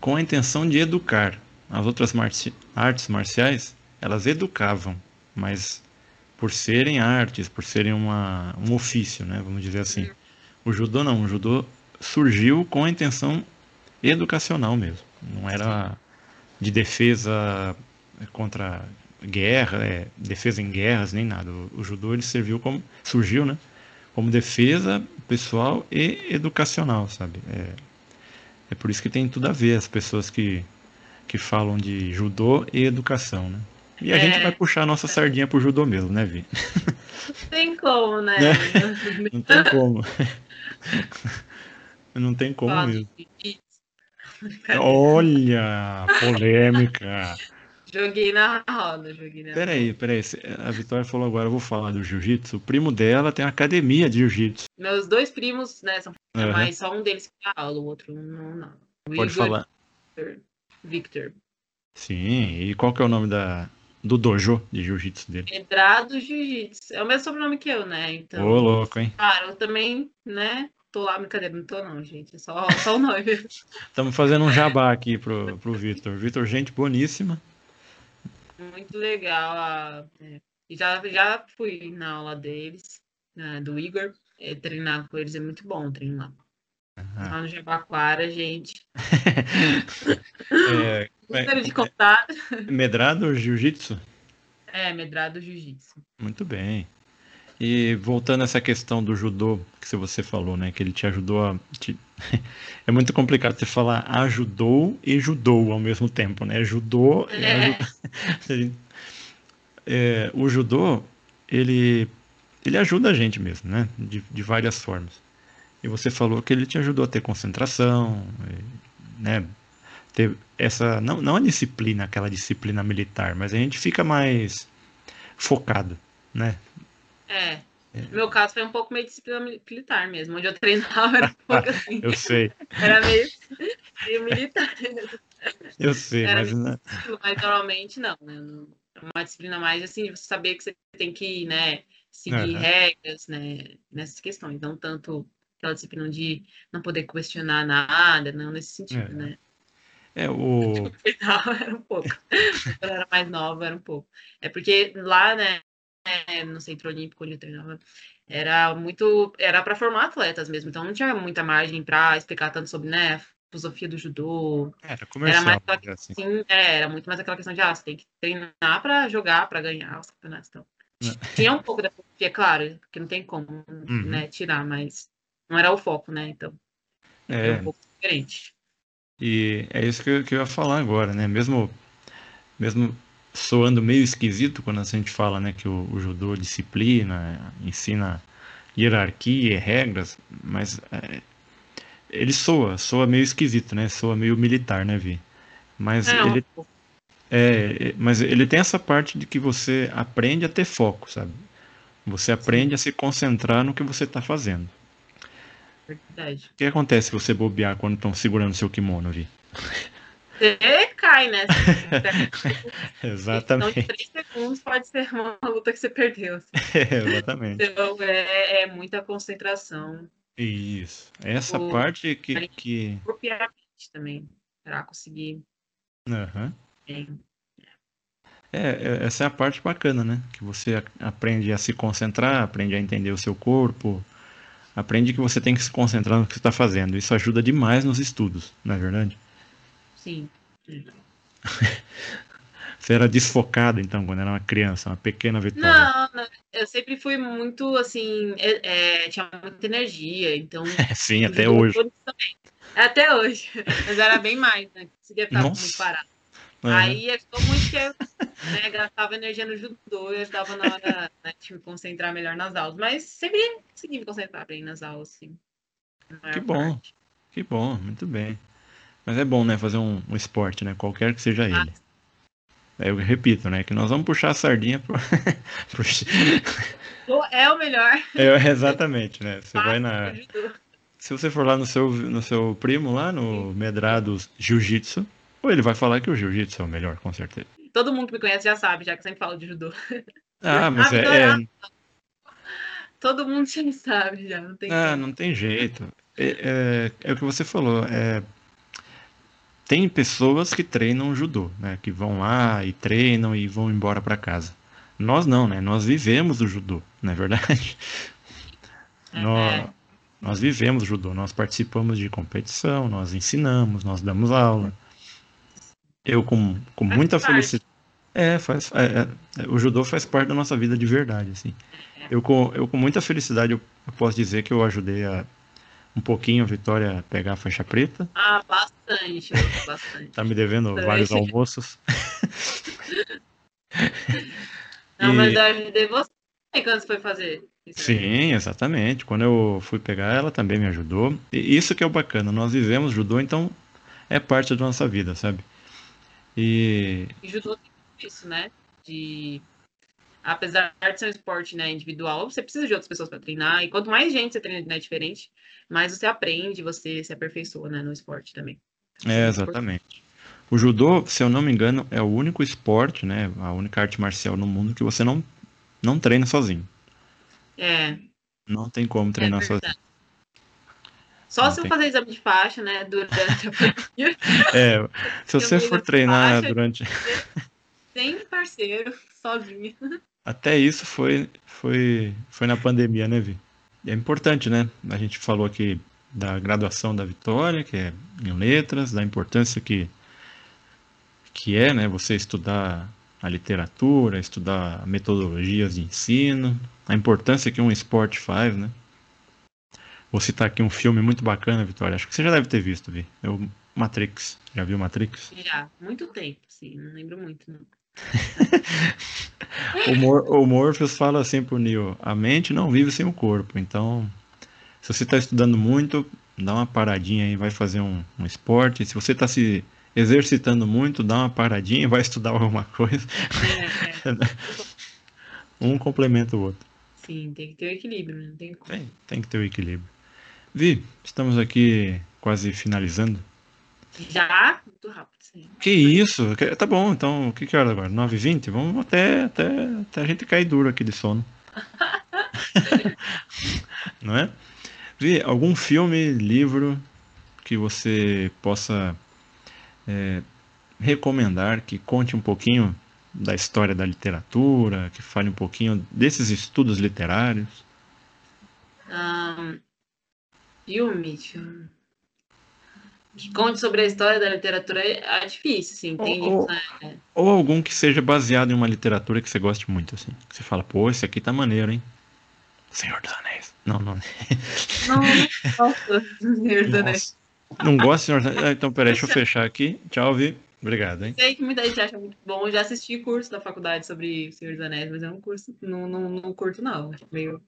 com a intenção de educar. As outras marci artes marciais, elas educavam, mas por serem artes, por serem uma, um ofício, né? Vamos dizer assim. O judô não, o judô surgiu com a intenção educacional mesmo. Não era de defesa contra guerra, é, defesa em guerras, nem nada. O, o, judô ele serviu como surgiu, né? Como defesa pessoal e educacional, sabe? É, é por isso que tem tudo a ver as pessoas que que falam de judô e educação, né? E a é... gente vai puxar a nossa sardinha pro judô mesmo, né, Vi? Não tem como, né? É. Não tem como. Não tem como mesmo. Olha, polêmica. Joguei na roda, joguei na Peraí, peraí. A Vitória falou agora, eu vou falar do jiu-jitsu. O primo dela tem uma academia de jiu-jitsu. Meus dois primos, né, são uhum. mas só um deles que dá aula, o outro não, não. O Pode Igor falar. Victor. Victor. Sim, e qual que é o nome da, do dojo de jiu-jitsu dele? Medrado Jiu-Jitsu. É o mesmo sobrenome que eu, né? Então, Ô, louco, hein? Cara, eu também, né? Tô lá, brincadeira, não tô não, gente. É só, só o nome. Estamos fazendo um jabá aqui pro, pro Vitor. Vitor, gente boníssima. Muito legal. É, já, já fui na aula deles, né, do Igor. É, treinar com eles é muito bom treinar. Uhum. Lá no Jabaquara, gente. é, Gostaria de contar. Medrado Jiu-Jitsu? É, Medrado Jiu-Jitsu. Muito bem. E voltando a essa questão do judô que você falou, né? Que ele te ajudou a. Te... é muito complicado você falar ajudou e judô ao mesmo tempo, né? Judô é. é, o judô, ele, ele ajuda a gente mesmo, né? De, de várias formas. E você falou que ele te ajudou a ter concentração, né? Ter essa. Não, não a disciplina, aquela disciplina militar, mas a gente fica mais focado, né? É. É. No meu caso foi um pouco meio disciplina militar mesmo, onde eu treinava era um pouco assim. eu sei. Era meio, meio militar. Eu sei, era mas, não... mas normalmente não, né? É uma disciplina mais assim, você saber que você tem que, né, seguir uhum. regras, né, nessas questões, não tanto aquela disciplina de não poder questionar nada, não nesse sentido, é. né? É, o. Era um pouco. Quando eu era mais nova, era um pouco. É porque lá, né, é, no Centro Olímpico onde eu treinava, era muito, era para formar atletas mesmo, então não tinha muita margem para explicar tanto sobre, né, filosofia do judô. Era comercial. Era, mais assim. assim, é, era muito mais aquela questão de, ah, você tem que treinar para jogar, para ganhar os campeonatos. Então, é. tinha um pouco da filosofia, claro, que não tem como, uhum. né, tirar, mas não era o foco, né, então, é um pouco diferente. E é isso que eu, que eu ia falar agora, né, mesmo, mesmo soando meio esquisito quando a gente fala né, que o, o judô disciplina, ensina hierarquia e regras, mas é, ele soa, soa meio esquisito, né? Soa meio militar, né, Vi? Mas é, ele é, mas ele tem essa parte de que você aprende a ter foco, sabe? Você aprende a se concentrar no que você está fazendo. Verdade. O que acontece se você bobear quando estão segurando seu kimono, Vi? Você cai, né? exatamente. Então, em três segundos pode ser uma luta que você perdeu. Assim. É, exatamente. Então, é, é, muita concentração. Isso. Essa o, parte que. que... também, para conseguir. Uhum. É, essa é a parte bacana, né? Que você aprende a se concentrar, aprende a entender o seu corpo, aprende que você tem que se concentrar no que você está fazendo. Isso ajuda demais nos estudos, não é verdade? Sim. Você era desfocado, então, quando era uma criança, uma pequena Vitória? Não, não eu sempre fui muito, assim, é, é, tinha muita energia, então... Sim, até hoje. Até hoje, mas era bem mais, né? Conseguia ficar Nossa. muito parado. Aí ajudou muito que eu né, gastava energia no judô e ajudava na hora né, de me concentrar melhor nas aulas. Mas sempre consegui me concentrar bem nas aulas, sim. Que bom, parte. que bom, muito bem. Mas é bom, né, fazer um, um esporte, né? Qualquer que seja ele. Ah. Eu repito, né? Que nós vamos puxar a sardinha pro. é o melhor. É, exatamente, né? Você vai na. Se você for lá no seu, no seu primo, lá no Medrado Jiu-Jitsu, ou ele vai falar que o Jiu-Jitsu é o melhor, com certeza. Todo mundo que me conhece já sabe, já que sempre falo de judô. Ah, mas é, é, Todo mundo já sabe, já. Não tem ah, não tem jeito. É, é, é, o que você falou. É, tem pessoas que treinam judô, né? Que vão lá e treinam e vão embora para casa. Nós não, né? Nós vivemos o judô, não é verdade? É. Nós, nós vivemos o judô, nós participamos de competição, nós ensinamos, nós damos aula. Eu com, com muita felicidade. É, faz, é, é, o judô faz parte da nossa vida de verdade, assim. É. Eu com, eu com muita felicidade eu, eu posso dizer que eu ajudei a um pouquinho a Vitória pegar a faixa preta. Ah, bastante, bastante. tá me devendo bastante. vários almoços. Não, E- mas eu ajudei você quando você foi fazer. Sim, exatamente. Quando eu fui pegar, ela também me ajudou. E isso que é o bacana, nós vivemos judô, então é parte da nossa vida, sabe? E E judô tem isso, né? De apesar de ser um esporte né, individual, você precisa de outras pessoas para treinar. E quanto mais gente você treina né, diferente, mais você aprende, você se aperfeiçoa né, no esporte também. é exatamente. O judô, se eu não me engano, é o único esporte, né, a única arte marcial no mundo que você não não treina sozinho. É, Não tem como treinar é sozinho. Só Não se eu tem. fazer exame de faixa, né, durante a pandemia, É, se Eu você for na treinar faixa. durante sem parceiro, sozinha. Até isso foi, foi, foi na pandemia, né, Vi? É importante, né? A gente falou aqui da graduação da Vitória, que é em letras, da importância que, que é, né, você estudar a literatura, estudar metodologias de ensino, a importância que um esporte faz, né? Vou citar aqui um filme muito bacana, Vitória. Acho que você já deve ter visto, Vi. É o Matrix. Já viu Matrix? Já, muito tempo, sim, não lembro muito, não. O, Mor o Morpheus fala assim pro Neo, a mente não vive sem o corpo, então se você está estudando muito, dá uma paradinha aí, vai fazer um, um esporte, se você está se exercitando muito, dá uma paradinha e vai estudar alguma coisa, É, é, um complementa o outro. sim, tem que ter o equilíbrio, né? não tem como. Tem, tem que ter o equilíbrio. Vi, estamos aqui quase finalizando. Já? Muito rápido, sim. Que isso? Tá bom, então o que que é hora agora? 9h20? Vamos até, até, até a gente cair duro aqui de sono. Não é? Vi, algum filme, livro que você possa é, recomendar, que conte um pouquinho da história da literatura, que fale um pouquinho desses estudos literários? Ahn, filme, filme. Que conte sobre a história da literatura é difícil, sim. Tem oh. livros, né? Ou algum que seja baseado em uma literatura que você goste muito, assim. Que você fala, pô, esse aqui tá maneiro, hein? Senhor dos Anéis. Não, não. Não, nossa, Senhor dos Anéis. Não gosta, Senhor dos Anéis? Ah, Então, peraí, deixa eu fechar aqui. Tchau, Vi. Obrigado, hein? Sei que muita gente acha muito bom. Eu já assisti curso da faculdade sobre o Senhor dos Anéis, mas é um curso, não, não, não curto, não. Meio.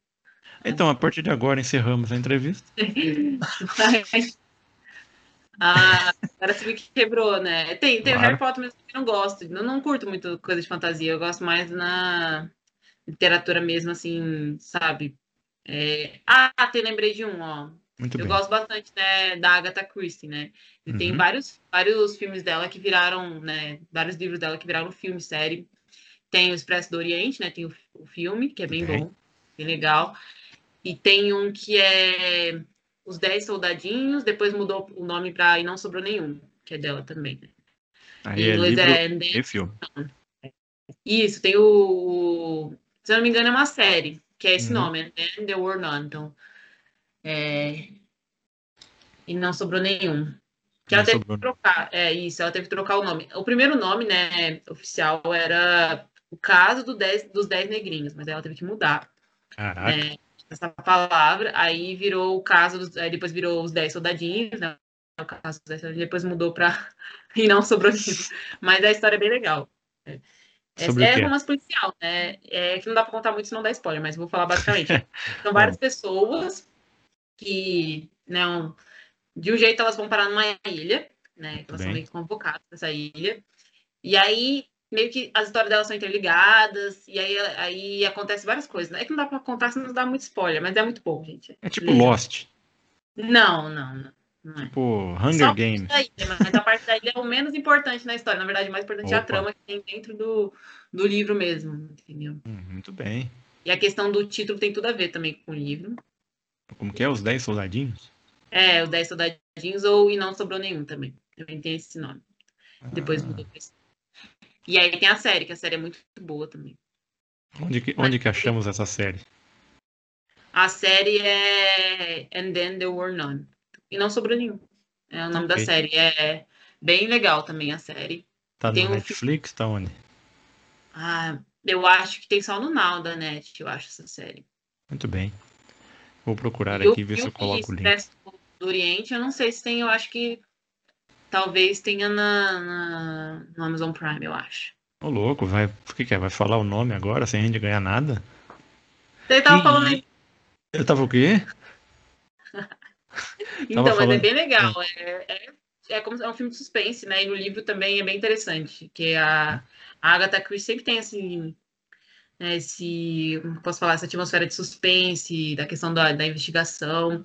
Então, a partir de agora, encerramos a entrevista. ah, agora você que quebrou, né? Tem, tem o Claro. Harry Potter mesmo que eu não gosto. Eu não curto muito coisa de fantasia. Eu gosto mais na literatura mesmo, assim, sabe? É... Ah, tem, lembrei de um, ó. Muito Eu bem. gosto bastante né, da Agatha Christie, né? E tem Uhum. vários, vários filmes dela que viraram, né? Vários livros dela que viraram filme, série. Tem o Expresso do Oriente, né? Tem o, o filme, que é bem Bem. bom, bem legal. E tem um que é Os Dez Soldadinhos, depois mudou o nome para E Não Sobrou Nenhum, que é dela também. né? Aí Em é inglês livro é And Then- e filme. Isso, tem o. Se eu não me engano, é uma série, que é esse Uhum. nome, And Then There Were None. Então. É... E não sobrou nenhum. Que ela teve sobrou. que trocar. É isso, ela teve que trocar o nome. O primeiro nome, né, oficial era O Caso do dez, dos Dez Negrinhos, mas ela teve que mudar Caraca. né, essa palavra. Aí virou o caso dos. Depois virou os Dez Soldadinhos, né? O caso dos Dez Soldadinhos, depois mudou para. E não sobrou nenhum. Mas a história é bem legal. É, é romance policial, né? É que não dá pra contar muito, senão dá spoiler, mas vou falar basicamente. São várias pessoas que, não, de um jeito elas vão parar numa ilha, né? Elas bem. são meio que convocadas nessa ilha. E aí, meio que as histórias delas são interligadas, e aí, aí acontece várias coisas. Né? É que não dá pra contar, senão dá muito spoiler, mas é muito bom, gente. É tipo Legal. Lost. Não, não, não. não é. Tipo Hunger Só a Games. da ilha, mas a parte da ilha é o menos importante na história. Na verdade, o mais importante é a Opa. trama que tem dentro do, do livro mesmo, entendeu? Hum, muito bem. E a questão do título tem tudo a ver também com o livro. Como que é? Os 10 soldadinhos? É, o 10 Soldadinhos ou E Não Sobrou Nenhum também. Também tem esse nome. Depois Ah, mudou pra esse. E aí tem a série, que a série é muito boa também. onde, que, onde que achamos essa série? A série é And Then There Were None. E Não Sobrou Nenhum. É o nome da Ok. série. É bem legal também a série. Tá Tem no um Netflix? Tá onde? Ah, eu acho que tem só no Now da Net, eu acho, essa série. Muito bem. Vou procurar E aqui ver se eu filme coloco o link. Do Oriente, eu não sei se tem, eu acho que talvez tenha na, na- no Amazon Prime, eu acho. Ô, louco, vai. O que, que é? Vai falar o nome agora sem a gente ganhar nada? Você tava Ih, falando aí. Eu tava o quê? Então, mas é bem legal. É, é, é como é um filme de suspense, né? E no livro também é bem interessante. Que a, a Agatha Christie sempre tem né, esse como posso falar? Essa atmosfera de suspense, da questão da, da investigação.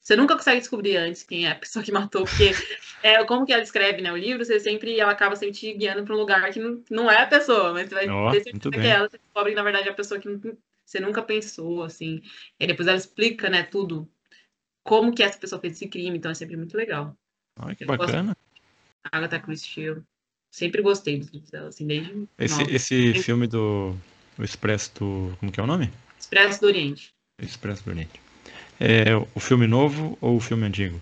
Você nunca consegue descobrir antes quem é a pessoa que matou, porque é, como que ela escreve né, o livro, você sempre, ela acaba sempre te guiando para um lugar que não, não é a pessoa, mas você vai Ó, ter certeza que é ela, você descobre que na verdade é a pessoa que você nunca pensou, assim. E depois ela explica, né, tudo, como que essa pessoa fez esse crime, então é sempre muito legal. Olha que Eu gosto- bacana. A Agatha Christie, sempre gostei dos livros dela, assim, desde Esse, nova. esse filme do o Expresso do. Como que é o nome? Expresso do Oriente. Expresso do Oriente. É o filme novo ou o filme antigo?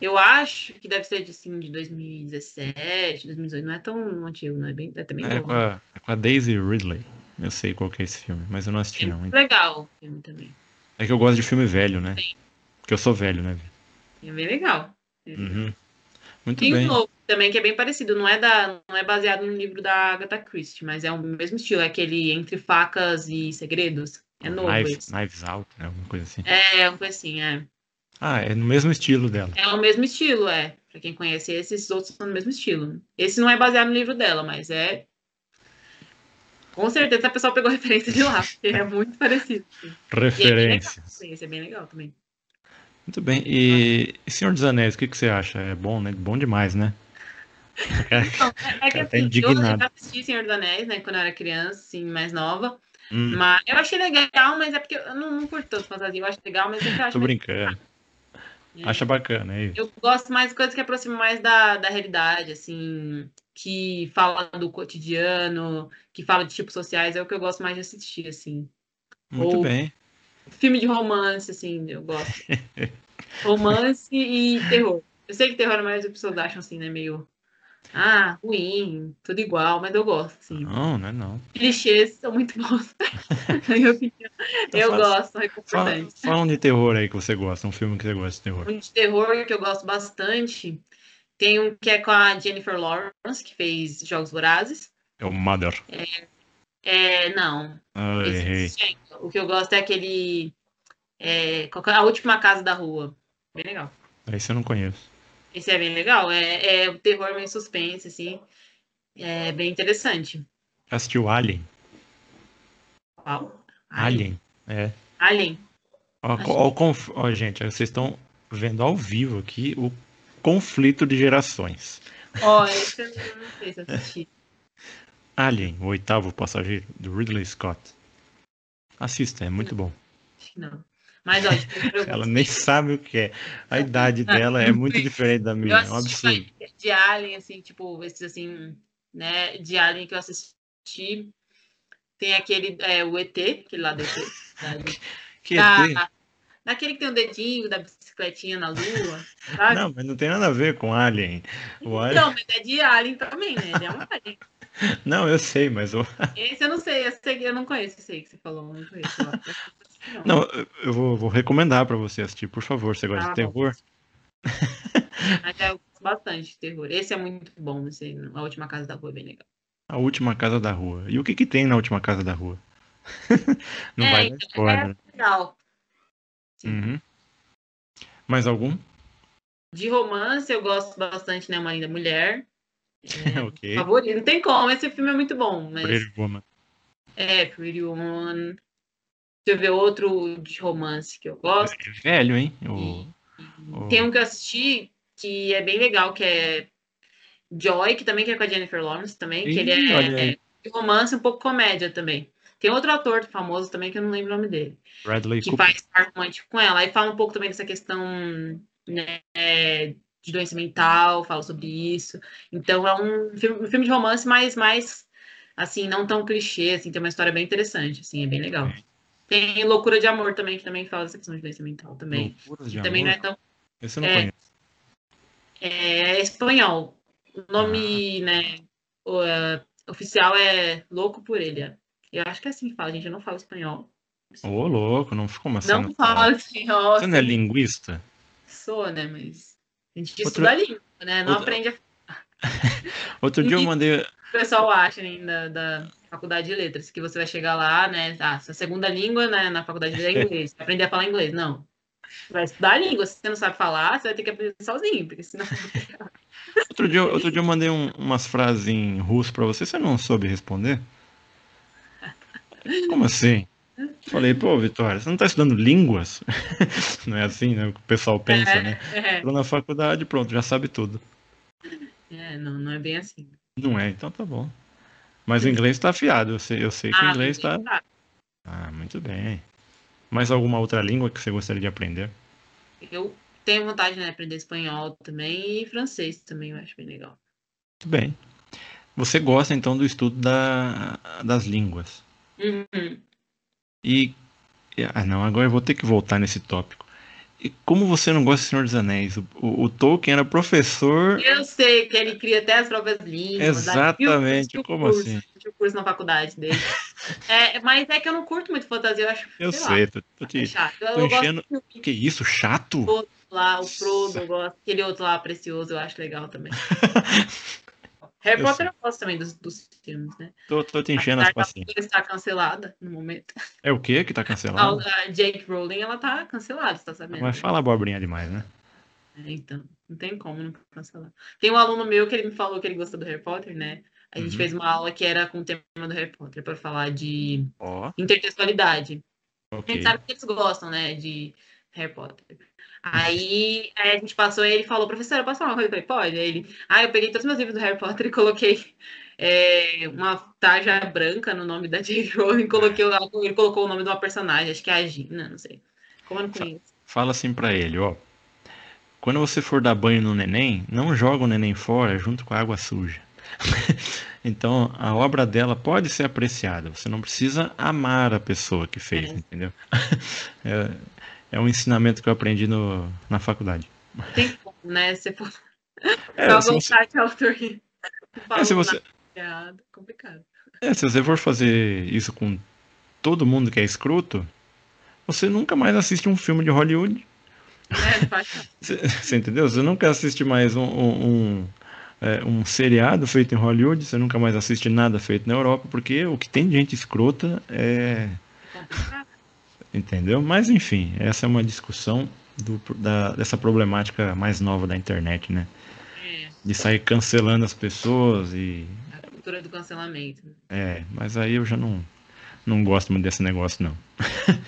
Eu acho que deve ser de, assim, de 2017, 2018, não é tão antigo, não é bem, é também É novo. com a, é com a Daisy Ridley. Eu sei qual que é esse filme, mas eu não assisti É não. muito legal o filme também. É que eu gosto de filme velho, né? Sim. Porque eu sou velho, né? É bem legal. Uhum. Muito Tem um bem. novo também que é bem parecido, não é, da, não é baseado no livro da Agatha Christie, mas é o mesmo estilo, é aquele Entre Facas e Segredos. É novo esse. Knives Out, né? Alguma coisa assim. É, uma coisa assim, é. Ah, é no mesmo estilo dela. É o mesmo estilo, é. Pra quem conhece esse, esses outros são do mesmo estilo. Esse não é baseado no livro dela, mas é. Com certeza a pessoa pegou referência de lá, porque é muito parecido. É legal. Referência. Sim, esse é bem legal também. Muito bem. E, Senhor dos Anéis, o que, que você acha? É bom, né? Bom demais, né? Então, é, é que tá assim, eu, eu indignado. já assisti Senhor dos Anéis, né, quando eu era criança, assim, mais nova. Hum, Mas eu achei legal, mas é porque eu não, não curto tanto fantasia. Eu acho legal, mas eu acho tô brincando. é. Acha bacana, é isso. Eu gosto mais de coisas que aproximam mais da, da realidade, assim, que fala do cotidiano, que fala de tipos sociais, é o que eu gosto mais de assistir, assim. Muito Ou- bem. Filme de romance, assim, eu gosto. romance e terror. Eu sei que terror, mas as pessoas acham assim, né, meio. Ah, ruim, tudo igual, mas eu gosto, assim. Não, não é não. Clichês são muito bons. Na minha opinião. Então eu fala- gosto, são Fala, reconfortantes. fala um de terror aí que você gosta, um filme que você gosta de terror. Um de terror que eu gosto bastante. Tem um que é com a Jennifer Lawrence, que fez Jogos Vorazes. É o Mother. É, não. Ah, errei. sim. O que eu gosto é aquele. É, é? a última casa da rua. Bem legal. Esse eu não conheço. Esse é bem legal. É, é o terror meio suspense, assim. É bem interessante. Assistiu Alien? Qual? Alien. É. Alien. Ó, ó, o conf- ó, gente, vocês estão vendo ao vivo aqui o conflito de gerações. Ó, esse eu não sei se assisti. Alien, o oitavo passageiro, do Ridley Scott. Assista, é muito bom. Acho que não. Mas, ó, eu Ela nem sabe o que é. A idade dela é muito diferente da Eu minha. É um absurdo. de Alien, assim, tipo, esses assim, né? De Alien que eu assisti. Tem aquele, é, o ET, aquele lá do ET. sabe? Que Da- ET? Daquele que tem o dedinho da bicicletinha na lua, sabe? Não, mas não tem nada a ver com Alien. O Alien... Não, mas é de Alien também, né? Ele é um Alien. Não, eu sei, mas o... Esse eu não sei, eu sei eu não conheço esse aí que você falou, eu não conheço. Não, eu vou, vou recomendar pra você assistir, por favor. Você gosta Ah, de terror? Mas eu gosto bastante de terror. Esse é muito bom, esse, A Última Casa da Rua é bem legal. A última casa da rua. E o que que tem na última casa da rua? não É, vai dar então, spoiler. né? Legal. Uhum. Mais algum? De romance, eu gosto bastante, né? Uma Linda Mulher. É, ok. favorito. Não tem como, esse filme é muito bom. Mas Pretty Woman. é, Pretty Woman. Deixa eu ver outro de romance que eu gosto. É velho, hein? O... o- Tem um que eu assisti que é bem legal, que é Joy, que também que é com a Jennifer Lawrence também, que Ih, ele olha é, é de romance, um pouco comédia também. Tem outro ator famoso também que eu não lembro o nome dele, Bradley que Cooper. faz par romântico com ela. Aí fala um pouco também dessa questão né, de doença mental, fala sobre isso. Então é um filme, um filme de romance mais, mais assim, não tão clichê, assim, tem uma história bem interessante, assim, é bem legal. Tem Loucura de Amor também, que também fala dessa questão de doença mental também. De também não Amor. é tão Esse eu não é. conheço. é espanhol. O nome, Ah. né, o, é, oficial é Louco por Ele. Eu acho que é assim que fala, gente. Eu não falo espanhol. Ô, louco, não ficou assim, não não fala. espanhol. Você não é linguista? Sou, né? Mas a gente Outro- estuda a língua, né? Não Outro- aprende a. Outro dia eu mandei. O pessoal acha ainda da faculdade de letras, que você vai chegar lá, né? Ah, sua segunda língua né, na faculdade é inglês, aprender a falar inglês. Não. Vai estudar a língua. Se você não sabe falar, você vai ter que aprender sozinho, porque senão. outro, dia, outro dia eu mandei um, umas frases em russo para você, você não soube responder? Como assim? Falei, pô, Vitória, você não tá estudando línguas? não é assim, né? O pessoal pensa, é, né? É. na faculdade, pronto, já sabe tudo. É, não, não é bem assim. Não é, então tá bom. Mas o inglês tá afiado, eu sei, eu sei que ah, o inglês tá... tá. Ah, muito bem. Mais alguma outra língua que você gostaria de aprender? Eu tenho vontade né, de aprender espanhol também e francês também, eu acho bem legal. Muito bem. Você gosta então do estudo da, das línguas? Uhum. E. Ah, não, agora eu vou ter que voltar nesse tópico. E como você não gosta do Senhor dos Anéis? O, o, o Tolkien era professor. Eu sei que ele cria até as próprias línguas. Exatamente, como curso, assim? o curso na faculdade dele. é, mas é que eu não curto muito fantasia, eu acho. Eu sei, sei tô, tô, te, é chato. tô eu enchendo. Gosto... Que isso, chato? O lá, o Frodo, eu gosto. Aquele outro lá, Precioso, eu acho legal também. Harry eu Potter sei. eu gosto também dos, dos filmes, né? Tô, tô te enchendo as paciências. está cancelada no momento. É o quê que tá cancelado? A, Jake Rowling, ela tá cancelada, você tá sabendo? Mas fala abobrinha demais, né? É, então, não tem como não cancelar. Tem um aluno meu que ele me falou que ele gosta do Harry Potter, né? A gente uhum. fez uma aula que era com o tema do Harry Potter, para falar de oh. intertextualidade. Okay. A gente sabe que eles gostam, né, de Harry Potter. Aí, aí, a gente passou e ele falou, professora, posso falar uma coisa? Eu falei, pode. Aí ele, ah, eu peguei todos os meus livros do Harry Potter e coloquei é, uma tarja branca no nome da J.K. Rowling, coloquei, ele colocou o nome de uma personagem, acho que é a Gina, não sei. Como eu não conheço. Fala assim para ele, ó. Quando você for dar banho no neném, não joga o neném fora junto com a água suja. então, a obra dela pode ser apreciada. Você não precisa amar a pessoa que fez, é. entendeu? É, é um ensinamento que eu aprendi no, na faculdade. Tem como, né? Se for é, se você... que autor é, se você... errado, complicado. É, se você for fazer isso com todo mundo que é escroto, você nunca mais assiste um filme de Hollywood. É, faz. você, você entendeu? Você nunca assiste mais um, um, um, é, um, seriado feito em Hollywood, você nunca mais assiste nada feito na Europa, porque o que tem de gente escrota é. Entendeu? Mas enfim, essa é uma discussão do, da, dessa problemática mais nova da internet, né? É. De sair cancelando as pessoas e. A cultura do cancelamento. É, mas aí eu já não, não gosto muito desse negócio, não.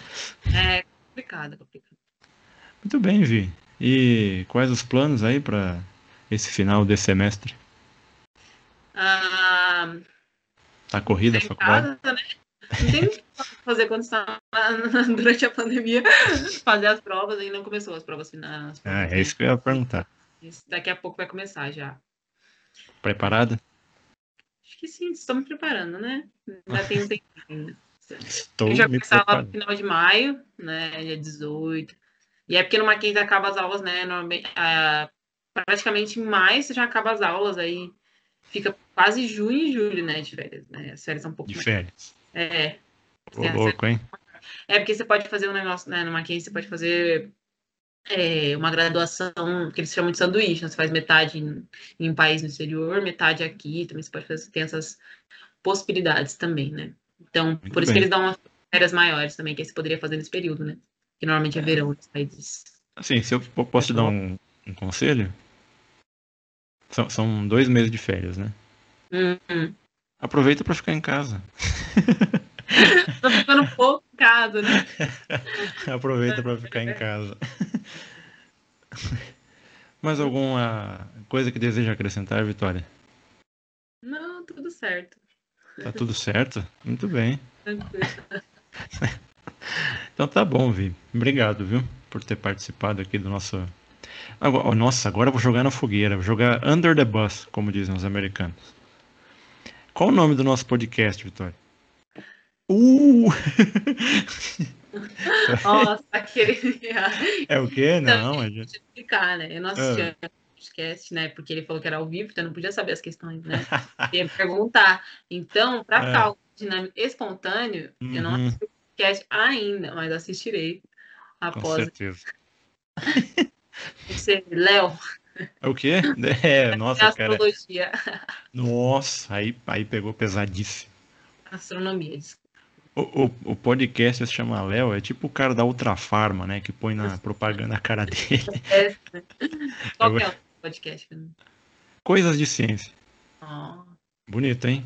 É complicado, é complicado. Muito bem, Vi. E quais os planos aí para esse final desse semestre? Ah, tá corrida a faculdade? Casa, né? Não tem muito fazer quando está durante a pandemia, fazer as provas, e não começou as provas finais. Ah, é isso que eu ia perguntar. Isso daqui a pouco vai começar já. Preparada? Acho que sim, estou me preparando, né? Ainda tem um tempinho. Estou eu já me começar lá no final de maio, né? Dia 18. E é porque no Mackenzie acaba as aulas, né? Normalmente, ah, praticamente em maio você já acaba as aulas, aí fica quase junho e julho, né? De férias, né? As férias são um pouco. De férias. É. Ô, louco, hein? É porque você pode fazer um negócio, né? No Mackenzie você pode fazer é, uma graduação que eles chamam de sanduíche. Né? Você faz metade em, em um país no exterior, metade aqui. Também você pode fazer, tem essas possibilidades também, né? Então, Muito por isso que eles dão umas férias maiores também, que você poderia fazer nesse período, né? Que normalmente é, é verão nos países. Assim, se eu posso te dar um, um conselho, são, são dois meses de férias, né? Uhum. Aproveita para ficar em casa. Tô ficando pouco em casa, né? Aproveita para ficar em casa. Mais alguma coisa que deseja acrescentar, Vitória? Não, tudo certo. Tá tudo certo? Muito bem. então tá bom, Vi. Obrigado, viu? Por ter participado aqui do nosso. Agora, nossa, agora eu vou jogar na fogueira. Vou jogar Under the Bus, como dizem os americanos. Qual o nome do nosso podcast, Vitória? Uh! Nossa, aquele. É o quê? Não, então, a gente... explicar, né? Eu não assisti ah. o podcast, né? Porque ele falou que era ao vivo, então eu não podia saber as questões, né? Ia perguntar. Então, para é. cálculo dinâmico espontâneo, uhum. eu não uhum. assisti o podcast ainda, mas assistirei após. Com certeza. Você, Léo, É o quê? É, nossa, cara. Astrologia. Nossa, aí, aí pegou pesadíssimo. Astronomia, desculpa. O, o, o podcast se chama Léo, é tipo o cara da Ultra Farma, né? Que põe na propaganda a cara dele. É, né? Qual é o podcast? Coisas de ciência. Ó, Bonito, hein?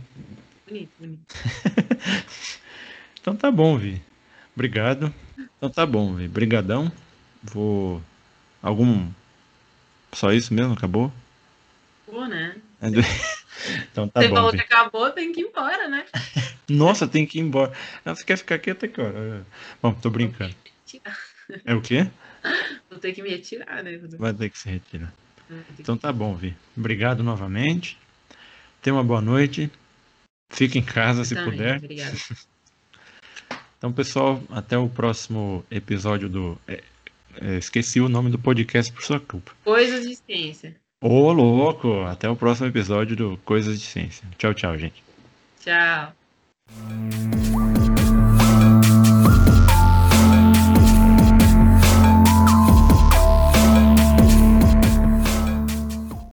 bonito, bonito. Então tá bom, Vi. Obrigado. Então tá bom, Vi. Brigadão. Vou. Algum. Só isso mesmo? Acabou? Pô, né? Então tá Você bom, falou que acabou, tem que ir embora, né? Nossa, tem que ir embora. Ah, Você quer ficar aqui, ó. Bom, tô brincando. É o quê? Vou ter que me retirar, né? Vai ter que se retirar. Que- Então tá bom, Vi. Obrigado novamente. Tenha uma boa noite. Fique em casa se Também, puder. Obrigada. Então, pessoal, até o próximo episódio do. É, esqueci o nome do podcast por sua culpa. Coisas de ciência. Ô, louco! Até o próximo episódio do Coisas de Ciência. Tchau, tchau, gente. Tchau.